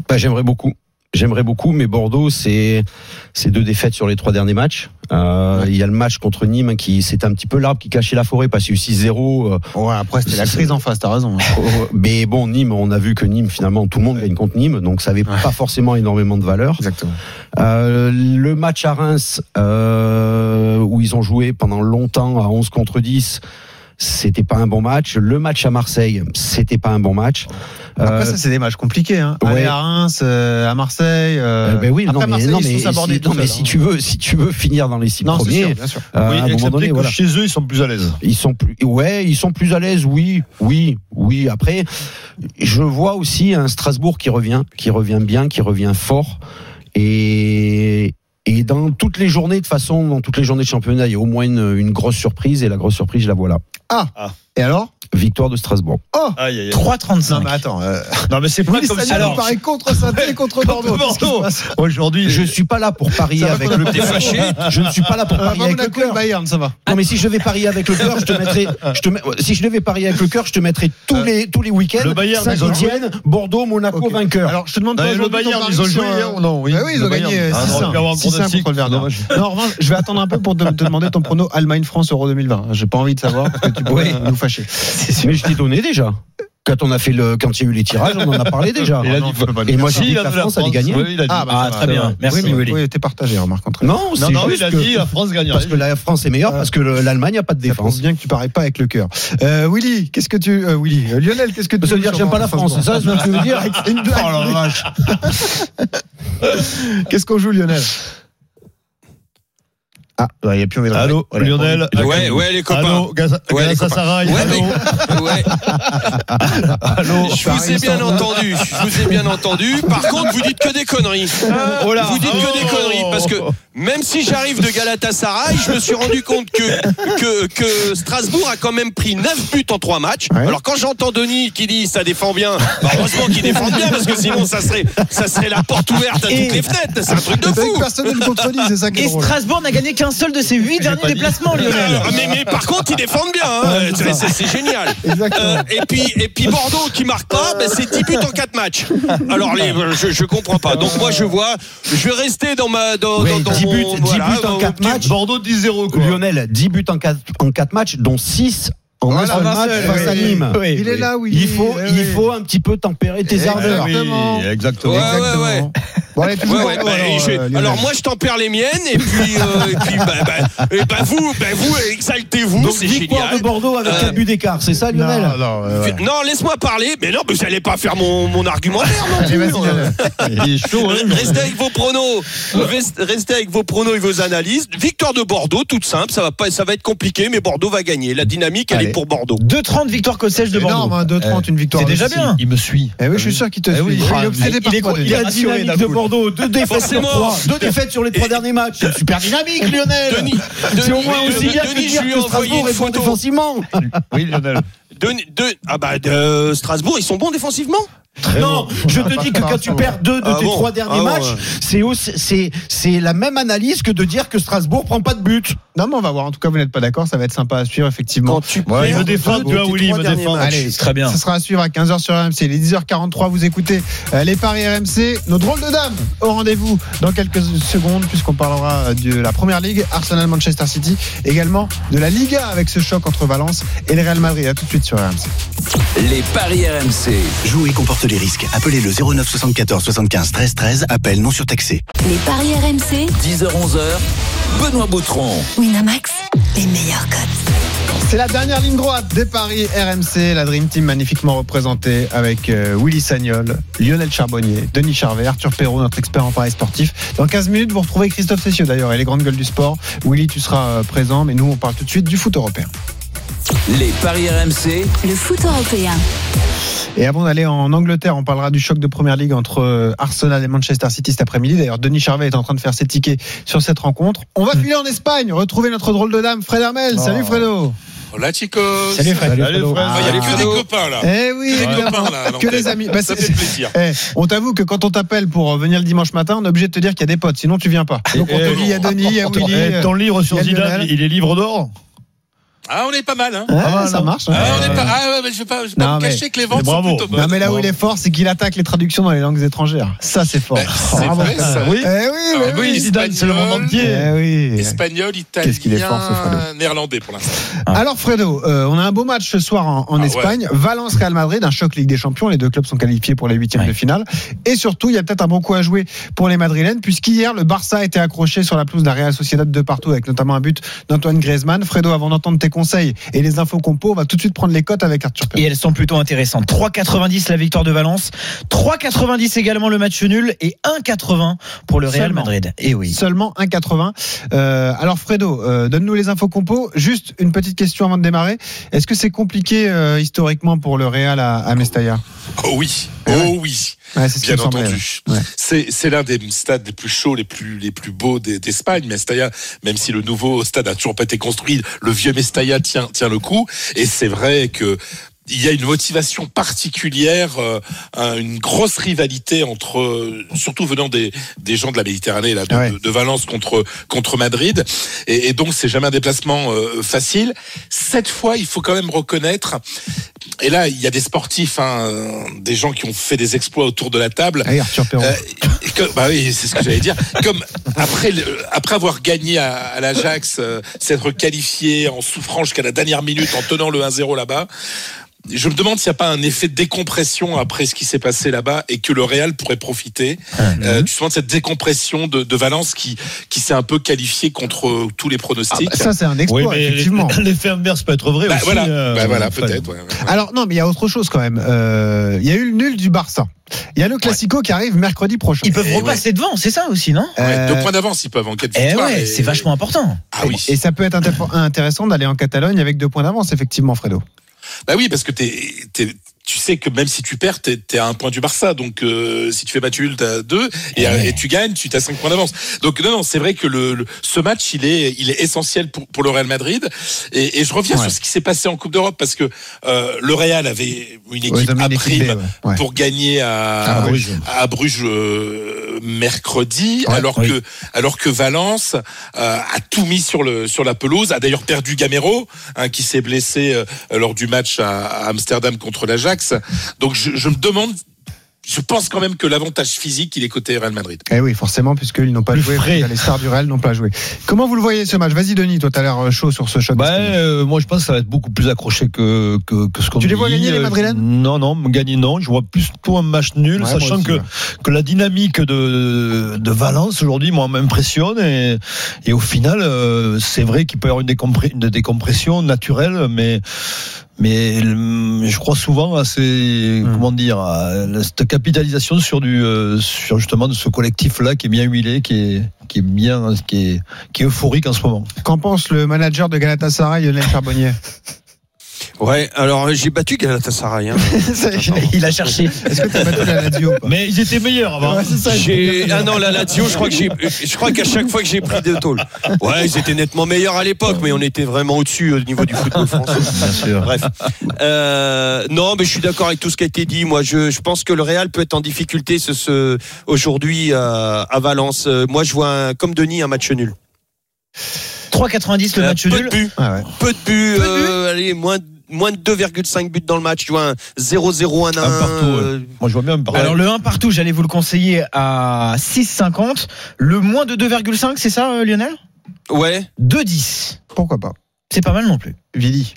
Bah, j'aimerais beaucoup. J'aimerais beaucoup, mais Bordeaux, c'est c'est deux défaites sur les trois derniers matchs. Euh, Il y a le match contre Nîmes qui c'était un petit peu l'arbre qui cachait la forêt parce qu'il y a eu 6-0. euh, Ouais, après c'était la crise en face, t'as raison. mais bon, Nîmes, on a vu que Nîmes, finalement, tout le monde gagne contre Nîmes, donc ça avait Ouais. pas forcément énormément de valeur. Exactement. Euh, le match à Reims, euh, où ils ont joué pendant longtemps à 11 contre 10, c'était pas un bon match. Le match à Marseille, c'était pas un bon match. Après, Euh, ça, c'est des matchs compliqués. Hein. ouais. Aller à Reims, euh, à Marseille. euh, euh, ben oui, après, non, mais, Marseille, non, mais, si, tout non, mais seuls, si hein. tu veux, si tu veux finir dans les six Non, premiers, sûr, bien sûr. euh, oui, à un moment donné, que voilà. chez eux, ils sont plus à l'aise. Ils sont plus, ouais, ils sont plus à l'aise, oui, oui, oui. Après, je vois aussi un Strasbourg qui revient, qui revient bien, qui revient fort. Et, et dans toutes les journées, de façon, dans toutes les journées de championnat, il y a au moins une, une grosse surprise. Et la grosse surprise, je la vois là. Et alors? Victoire de Strasbourg. Oh Aïe, aïe, aïe. 3,35. Non mais attends. euh, Non, mais c'est pas comme ça. nous paraît contre saint et contre Bordeaux. Aujourd'hui, Je suis pas là pour parier Ça va avec le cœur. fâché Je ne suis pas là pour Euh, parier avec le cœur. Bayern, ça va. Non mais si je devais parier avec le cœur, je te mettrais. Je te mets- si je devais parier avec le cœur, je te mettrais tous les tous les week-ends. le Bayern, Saint-Etienne, Bordeaux, Monaco vainqueur. Alors je te demande pas le Bayern, ils ont joué euh, hier ou non Oui, oui, ils ont gagné Bayern. Ah, non, on peut avoir un 6-1 pronostic. contre le Verdun. Non, en revanche, je vais attendre un peu pour te, demander ton prono Allemagne-France Euro 2020. J'ai pas envie de savoir parce que tu pourrais nous fâcher. Mais je t'ai donné déjà. Quand on a fait le, quand il y a eu les tirages, on en a parlé déjà. Non, Et moi, Si, j'ai dit que la France allait gagner. Oui, il a dit. Ah, bah, Ah, ça très bien. Merci, oui, mais- Willy. Oui, t'es partagé, remarque entre Non, Non, non, juste il a que- dit la France gagnerait. parce que la France est meilleure, parce que le- l'Allemagne n'a pas de Ça défense. bien que tu parais pas avec le cœur. Euh, Willy, qu'est-ce que tu, euh, Willy, euh, Lionel, qu'est-ce que tu Ça veut dire que j'aime pas la France, c'est ça ce que tu veux dire C'est une blague. Oh la vache. Qu'est-ce qu'on joue, Lionel? Ah, il n'y a plus envie de Allô, Voilà. Lionel. Ouais, ouais, les copains. Allô, Gaza- Ouais, les Galatasaray. Ouais, Allô. mais- ouais. Allô. Je vous ai bien entendu. Je vous ai bien entendu. Par contre, vous dites que des conneries. Oh là. Vous dites que des conneries parce que même si j'arrive de Galatasaray, je me suis rendu compte que que, que Strasbourg a quand même pris 9 buts en 3 matchs. Ouais. Alors quand j'entends Denis qui dit ça défend bien, bah heureusement qu'il défend bien parce que sinon ça serait ça serait la porte ouverte à Et- toutes les fenêtres. C'est un truc de fou. que personne ne le contredit, c'est ça qui est Et drôle. Strasbourg n'a gagné qu'un seul de ses 8 derniers déplacements, Lionel. Ah, mais, mais par contre, ils défendent bien. hein. C'est- génial. Exactement. Euh, et puis et puis Bordeaux qui marque pas, ben c'est 10 buts en 4 matchs. Alors les, je je comprends pas. Donc moi je vois, je vais rester dans ma dans, Ouais, dans, dans 10 buts, mon, 10 voilà, buts en mon 4 petit- matchs. Bordeaux 10-0, quoi. Lionel, 10 buts en 4, en 4 matchs, dont 6 en Voilà, un match face à oui. Nîmes. Oui. Il est là, oui. Il faut, il oui. faut un petit peu tempérer tes Exactement. ardeurs. Oui, exactement. Ouais, ouais, ouais. Bon, allez, Ouais, ouais, Bordeaux, bah, alors, je- euh, alors moi je tempère les miennes et puis euh, et puis bah, bah, et bah, vous bah, vous exaltez-vous c'est victoire génial. de Bordeaux avec Euh, 4 buts d'écart, c'est ça Lionel Non, non, euh, ouais. Non, laisse-moi parler. Mais non, mais vous allez pas faire mon, mon argumentaire non plus. Lionel. Il est chaud, hein. Restez avec vos pronos. Rest- Restez avec vos pronos et vos analyses. Victoire de Bordeaux, toute simple. Ça va pas, ça va être compliqué, mais Bordeaux va gagner. La dynamique, elle Allez. est pour Bordeaux. 2,30 victoire côte sèche de Bordeaux. Énorme, hein, 2-30, une victoire. C'est déjà bien. Il me suit. Eh oui, je suis sûr qu'il te Eh suit. oui, il est ah, obsédé par il dynamique d'un de coup. Bordeaux, deux défaites sur Forcément. trois, deux défaites sur les trois derniers matchs. C'est super dynamique, Lionel. Denis, C'est au moins aussi bien que dire lui ai que envoyé Strasbourg est bon défensivement. Oui, Lionel. Denis- de- ah bah, de Strasbourg, ils sont bons défensivement? Non, je te dis que quand tu perds deux de Ah tes bon trois derniers Ah bon, matchs, ouais. c'est aussi- c'est c'est la même analyse que de dire que Strasbourg prend pas de but. Non, mais on va voir. En tout cas, vous n'êtes pas d'accord. Ça va être sympa à suivre, effectivement. tu Ouais, il me perds défend, tu vois, Willy, il me défend. Allez, Très bien. Ce sera à suivre à 15h sur RMC. Il est 10h43. Vous écoutez euh, les paris RMC. Nos drôles de dames au rendez-vous dans quelques secondes, puisqu'on parlera de la première ligue, Arsenal Manchester City, également de la Liga avec ce choc entre Valence et le Real Madrid. À tout de suite sur RMC. Les paris RMC. Jouer comporte les risques. Appelez le 09 74 75 13 13. Appel non surtaxé. Les paris RMC, 10h-11h. Benoît Boutron. Winamax, les meilleurs cotes. C'est la dernière ligne droite des paris RMC, la Dream Team magnifiquement représentée avec euh, Willy Sagnol, Lionel Charbonnier, Denis Charvet, Arthur Perrault, notre expert en paris sportif. Dans 15 minutes, vous retrouvez Christophe Cessieux d'ailleurs et les grandes gueules du sport. Willy, tu seras euh, présent, mais nous, on parle tout de suite du foot européen. Les paris RMC. Le foot européen. Et avant d'aller en Angleterre, on parlera du choc de première ligue entre euh, Arsenal et Manchester City cet après-midi. D'ailleurs, Denis Charvet est en train de faire ses tickets sur cette rencontre. On va filer en Espagne, retrouver notre drôle de dame, Fred Hermel. Salut Fredo. Hola chicos Salut Fred. Salut, Fredo. Fred. Ah, Il y a que des Fredo. copains là Eh oui, Que des copains là que les amis. Bah, Ça fait plaisir Eh, on t'avoue que quand on t'appelle pour venir le dimanche matin, on est obligé de te dire qu'il y a des potes, sinon tu viens pas. Donc on te Eh, dit, il y a Denis, il y a Ton, Willy. eh, ton livre sur il y a Zidane, Lionel. il est livre d'or Ah on est pas mal hein Ouais, Pas mal, ça marche. Ah, on est pas, ah ouais, mais je vais pas, je vais pas Non, mais- cacher que les ventes Bravo. sont plutôt bonnes. Non mais là où il est fort, c'est qu'il attaque les traductions dans les langues étrangères. Ça c'est fort. Ben, c'est Bravo, vrai, Fred. ça. Eh oui, Ah, mais oui, oui. Zidane, c'est le monde entier. Eh oui. Espagnol, Qu'est-ce qu'il est fort, ce Fredo. italien, néerlandais pour l'instant. Alors Fredo, euh, on a un beau match ce soir en, en Ah, Espagne. Valence Real Madrid, un choc Ligue des Champions. Les deux clubs sont qualifiés pour les huitièmes Ouais. de finale. Et surtout, il y a peut-être un bon coup à jouer pour les Madrilènes, puisqu'hier le Barça a été accroché sur la pelouse de la Real Sociedad de partout, avec notamment un but d'Antoine Griezmann. Fredo, avant d'entendre tes conseils et les infos compo, on va tout de suite prendre les cotes avec Arthur Perrault. Et elles sont plutôt intéressantes. 3,90 la victoire de Valence, 3,90 également le match nul et 1,80 pour le Real Seulement. Madrid. Et oui. Seulement 1,80. Euh, alors Fredo, euh, donne-nous les infos compo. Juste une petite question avant de démarrer. Est-ce que c'est compliqué euh, historiquement pour le Real à, à Mestalla? Oh oui, Eh oh oui. Ouais, ce Bien entendu. ouais. C'est l'un des stades les plus chauds, les plus les plus beaux des- d'Espagne. Mestalla, même si le nouveau stade a toujours pas été construit, le vieux Mestalla tient tient le coup. Et c'est vrai que il y a une motivation particulière, euh, un- une grosse rivalité entre, surtout venant des, des gens de la Méditerranée, là, de, Ouais. de- de Valence contre contre Madrid, et, et donc c'est jamais un déplacement euh, facile. Cette fois, il faut quand même reconnaître, et là il y a des sportifs, hein, des gens qui ont fait des exploits autour de la table. Allez, Arthur Perron. Euh, que- bah oui, c'est ce que j'allais dire. Comme après, le- après avoir gagné à, à l'Ajax, euh, s'être qualifié en souffrant jusqu'à la dernière minute en tenant le 1-0 là-bas. Je me demande s'il n'y a pas un effet de décompression après ce qui s'est passé là-bas et que le Real pourrait profiter euh, justement de cette décompression de, de Valence qui, qui s'est un peu qualifié contre euh, tous les Ah, pronostics. bah, ça, c'est un exploit, Oui, mais effectivement. l'effet inverse peut être vrai Bah, aussi. voilà, euh, bah, voilà peut-être. ouais, ouais. Alors, non, mais il y a autre chose quand même. Euh, Il y a eu le nul du Barça. Il y a le Classico qui arrive mercredi prochain. Ils peuvent Eh repasser devant, c'est ça aussi, non? Ouais, Deux points d'avance, ils peuvent en Eh ouais, et- c'est vachement important. Ah oui. Et ça peut être intér- intéressant d'aller en Catalogne avec deux points d'avance, effectivement, Fredo. Bah oui, parce que t'es, t'es- tu sais que même si tu perds, t'es, t'es à un point du Barça. Donc euh, si tu fais match nul, t'as deux, et, et tu gagnes, tu t'as cinq points d'avance. Donc non, non, c'est vrai que le, le- ce match, il est, il est essentiel pour, pour le Real Madrid. Et, et je reviens Ouais. sur ce qui s'est passé en Coupe d'Europe parce que euh, le Real avait une équipe à prime. Ouais. pour gagner à, À Bruges. à Bruges, euh, mercredi, alors oui. que alors que Valence euh, a tout mis sur le sur la pelouse, a d'ailleurs perdu Gamero, hein, qui s'est blessé euh, lors du match à, à Amsterdam contre Donc je, je me demande, je pense quand même que l'avantage physique, il est côté Real Madrid. Eh oui, forcément, puisqu'ils n'ont pas joué. frais. Les stars du Real n'ont pas joué. Comment vous le voyez ce match? Vas-y, Denis, toi, t'as l'air euh, chaud sur ce choc. Bah, euh, moi, je pense que ça va être beaucoup plus accroché que, que, que ce qu'on Tu les dit. vois gagner, les Euh, Madrilènes? Non, non, gagner, non. Je vois plus plutôt un match nul, Ouais, sachant aussi, que, ouais. que la dynamique de, de Valence aujourd'hui, moi, m'impressionne. Et, et au final, euh, c'est vrai qu'il peut y avoir une décompression naturelle, mais. Mais je crois souvent à ces, Hmm. comment dire, à cette capitalisation sur du, euh, sur justement de ce collectif-là qui est bien huilé, qui est, qui est bien, qui est, qui est euphorique en ce moment. Qu'en pense le manager de Galatasaray, Lionel Charbonnier? Ouais, alors j'ai battu Galatasaray. Hein. Il a cherché. Est-ce que t'as battu la Lazio ou pas? Mais ils étaient meilleurs avant. Ouais, ça, ah non la Lazio, je crois que j'ai je crois qu'à chaque fois que j'ai pris deux tôles. Ouais, ils étaient nettement meilleurs à l'époque, mais on était vraiment au-dessus au niveau du football français. Bien sûr. Bref. Euh, non, mais je suis d'accord avec tout ce qui a été dit. Moi, je, je pense que le Real peut être en difficulté ce, ce, aujourd'hui euh, à Valence. Euh, Moi, je vois un- comme Denis un match nul. 3,90 le Euh, match peu nul. de buts, Ah ouais. peu de buts. euh, allez, moins moins de 2,5 buts dans le match. Je vois un 0-0 1 1 Un partout, ouais. Moi, je vois bien un partout. Alors le 1 partout, j'allais vous le conseiller à 6,50. Le moins de 2,5, c'est ça euh, Lionel? Ouais. 2,10. Pourquoi pas C'est pas mal non plus. Vili?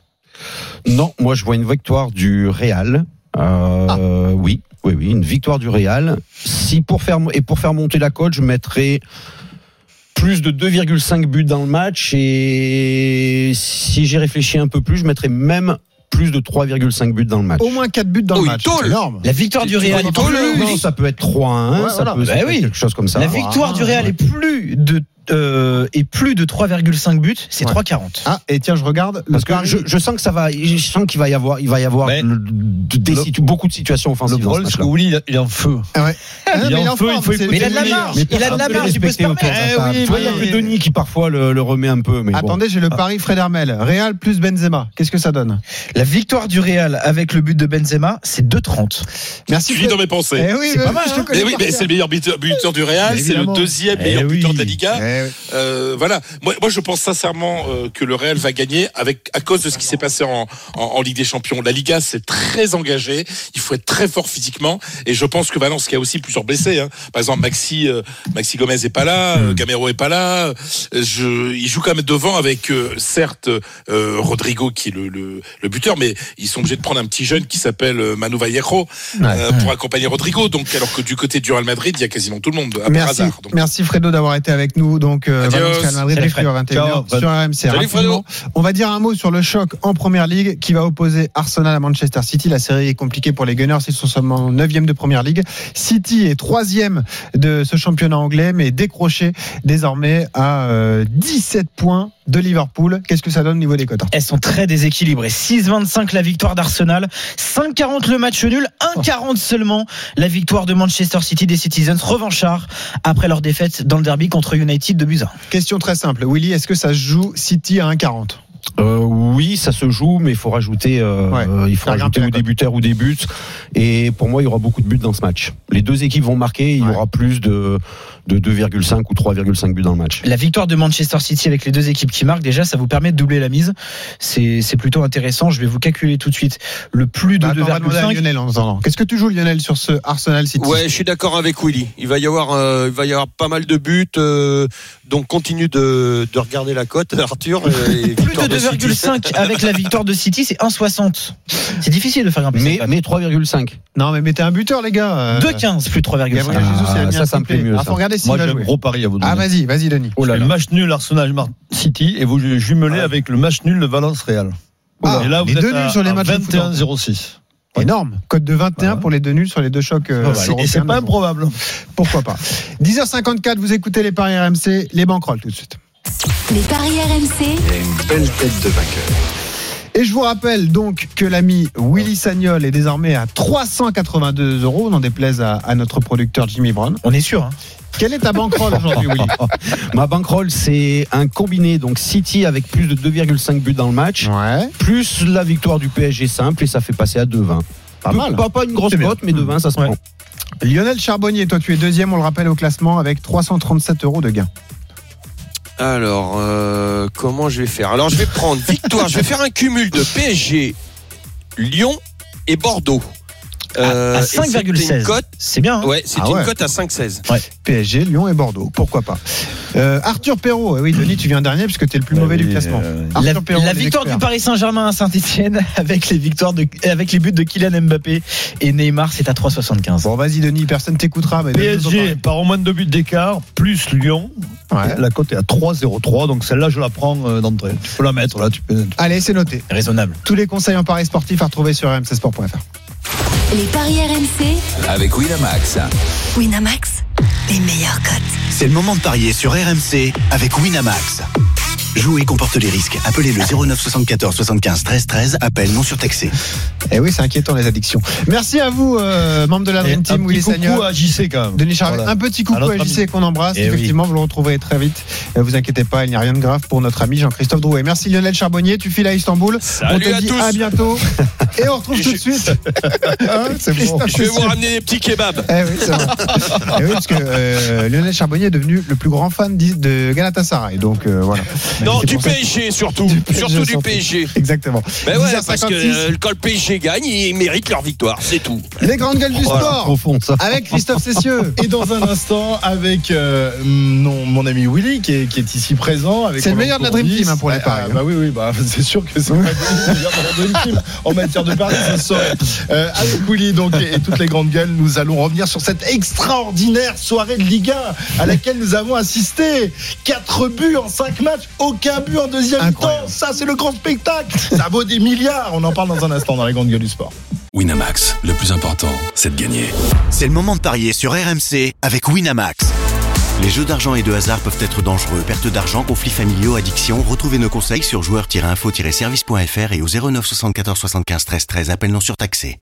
Non, moi je vois une victoire du Real. Euh, Oui, oui, oui, une victoire du Real. Si pour faire et pour faire monter la cote, je mettrais plus de 2,5 buts dans le match et si j'ai réfléchi un peu plus, je mettrais même plus de 3,5 buts dans le match. Au moins 4 buts dans Oh, le match. tôle. C'est énorme. La victoire du Real est plus. Non, ça peut être 3 à 1, Ouais, ça voilà. peut, ça Bah peut oui. être quelque chose comme ça. La victoire du Real est plus de euh, est plus de 3,5 buts, c'est Ouais. 3,40. Ah, et tiens, je regarde. Le Parce que Paris- je, je sens que ça va, je sens qu'il va y avoir, il va y avoir le- des le- situ- beaucoup de situations Le offensives. ce problème, c'est que. Willy, il a- il est en feu. Ah ouais. Ah non, Il est mais en feu, il faut écouter Mais il a de la marge, il a de la marge, le il peut se permettre. Eh vois, il y a que Denis qui parfois le, le remet un peu. Attendez, j'ai le pari Fred Hermel. Real plus Benzema. Qu'est-ce que ça donne? La victoire du Real avec le but de Benzema, c'est 2,30. Merci. Tu lis dans mes pensées. Eh C'est pas mal, je hein. Mais oui, mais c'est le meilleur buteur, du Real, c'est le deuxième Eh meilleur buteur de la Liga. Euh, voilà. Moi, moi, je pense sincèrement euh, que le Real va gagner avec à cause de ce qui s'est passé en, en, en Ligue des Champions. La Liga, c'est très engagé. Il faut être très fort physiquement. Et je pense que Valence, qui a aussi plusieurs blessés. Hein. Par exemple, Maxi, euh, Maxi Gomez est pas là, Hmm. Gamero est pas là. Je, il joue quand même devant avec certes Rodrigo qui est le, le, le buteur, mais ils sont obligés de prendre un petit jeune qui s'appelle Manu Vallejo pour accompagner Rodrigo. Donc, alors que du côté du Real Madrid, il y a quasiment tout le monde à par Merci, hasard. Donc, merci Fredo d'avoir été avec nous. Donc, euh, Madrid Salut, à Fred. suivre à 21h Ciao, Fred. sur RMC. Salut, On va dire un mot sur le choc en première ligue qui va opposer Arsenal à Manchester City. La série est compliquée pour les Gunners. Ils sont seulement 9e de première ligue. City est 3e de ce championnat anglais, mais décroché désormais à euh, 17 points de Liverpool. Qu'est-ce que ça donne au niveau des cotes Elles sont très déséquilibrées. 6,25 la victoire d'Arsenal, 5,40 le match nul, 1,40 seulement la victoire de Manchester City des Citizens revanchards après leur défaite dans le derby contre United de Buza. Question très simple. Willy, est-ce que ça se joue City à 1,40 Euh, oui, ça se joue, mais il faut rajouter, euh, Ouais. il faut rajouter la ou cote. des buteurs ou des buts. Et pour moi, il y aura beaucoup de buts dans ce match. Les deux équipes vont marquer, il y aura plus de, de 2,5 ou 3,5 buts dans le match. La victoire de Manchester City avec les deux équipes qui marquent, déjà, ça vous permet de doubler la mise. C'est c'est plutôt intéressant. Je vais vous calculer tout de suite le plus de Bah, attends, on va demander à 2,5. Lionel en attendant. Qu'est-ce que tu joues, Lionel, sur ce Arsenal City? Ouais, je suis d'accord avec Willy. Il va y avoir, euh, il va y avoir pas mal de buts. euh, donc continue de, de regarder la cote, Arthur. et Plus victoire de City. 2,5 avec la victoire de City, c'est 1,60. C'est difficile de faire grimper Mais, mais 3,5. Non, mais mettez un buteur, les gars. euh. 2,15 plus 3,5. Gabriel Jesus, il a Ah, ça, un ça me plaît triplé. mieux, Ah, ça. faut regarder s'il Moi, j'ai un gros pari à vous donner. Ah, vas-y, vas-y, Denis. Le match nul Arsenal City et vous jumelez avec le match nul de Valence Real. Ah, et là, les vous deux êtes nuls sur les matchs de foot. 21-06. Énorme. Code de 21 Voilà. pour les deux nuls sur les deux chocs. euh, Et c'est pas improbable. Pourquoi pas 10h54, vous écoutez les paris RMC, les banquerolles tout de suite. Les paris RMC, Belle tête de vainqueur. Et je vous rappelle donc que l'ami Willy Sagnol est désormais à 382 euros, n'en déplaise à, à notre producteur Jimmy Brown. On est sûr. Hein. Quelle est ta banquerolle aujourd'hui, Willy Ma bankroll, c'est un combiné, donc City avec plus de 2,5 buts dans le match, Ouais, plus la victoire du PSG simple, et ça fait passer à 2,20. pas mal. Pas, pas une grosse cote, mais 2,20, ça se Ouais. prend. Lionel Charbonnier, toi tu es deuxième, on le rappelle au classement, avec 337 euros de gain. Alors, euh, comment je vais faire? Alors, je vais prendre victoire. je vais faire un cumul de PSG, Lyon et Bordeaux. Euh, à et c'était 5,16. une cote. C'est bien. hein. Ouais, c'est Ah une ouais. cote à 5,16. PSG, Lyon et Bordeaux, pourquoi pas. Euh, Arthur Perrault, eh oui Denis, tu viens dernier puisque tu es le plus mauvais du classement. La, Arthur Perrault, la victoire experts. du Paris Saint-Germain à Saint-Etienne avec les victoires de, avec les buts de Kylian Mbappé et Neymar, c'est à 3,75. Bon, vas-y Denis, personne t'écoutera. Mais PSG par au moins de deux buts d'écart, plus Lyon. Ouais. La cote est à 3,03, donc celle-là, je la prends euh, d'entrée. Tu peux la mettre là. Tu peux... Allez, c'est noté. Raisonnable. Tous les conseils en paris sportif à retrouver sur rmcsport.fr. les paris RMC, Avec Winamax. Winamax, les meilleurs cotes. C'est le moment de parier sur RMC avec Winamax. Jouer comporte les risques. Appelez le 09 74 75 13 13. Appel non surtaxé. Eh oui, c'est inquiétant les addictions. Merci à vous, euh, membre de la Dream un Team, Willy petit coucou Sagnol. à JC quand même. Denis Charvet, Voilà. un petit À coucou notre à JC qu'on embrasse. Eh oui. Effectivement, vous le retrouverez très vite. Ne vous inquiétez pas, il n'y a rien de grave pour notre ami Jean-Christophe Drouet. Merci Lionel Charbonnier, tu files à Istanbul. Salut on te à dit tous. à bientôt. Et on retrouve tout de suite. Hein, c'est bon. Je vais vous ramener des petits kebabs. Eh oui, c'est vrai. Eh oui, parce que euh, Lionel Charbonnier est devenu le plus grand fan de Galatasaray. Donc euh, voilà. Non, du PSG surtout. Du PSG surtout du. PSG. Exactement. Ben ouais, 10h56. parce que euh, quand le PSG gagne, ils méritent leur victoire, c'est tout. Les grandes gueules du Voilà, sport. profond, ça. Avec Christophe Cessieux. Et dans un instant, avec euh, non, mon ami Willy, qui est, qui est ici présent. avec C'est le meilleur de la Dream. Team, hein, pour les Ah, paris, ah, bah oui, oui, bah, c'est sûr que c'est pas le meilleur de la Dream Team en matière de paris, ça saurait. Euh, avec Willy donc, et, et toutes les grandes gueules, nous allons revenir sur cette extraordinaire soirée de Ligue 1 à laquelle nous avons assisté. 4 buts en 5 matchs, aucun but en deuxième Incroyable. temps. Ça, c'est le grand spectacle. Ça vaut des milliards. On en parle dans un instant dans les grandes gueules du sport. Winamax, le plus important, c'est de gagner. C'est le moment de parier sur RMC avec Winamax. Les jeux d'argent et de hasard peuvent être dangereux. Perte d'argent, conflits familiaux, addiction. Retrouvez nos conseils sur joueurs-info-service.fr et au 09 74 75 13 13. Appel non surtaxé.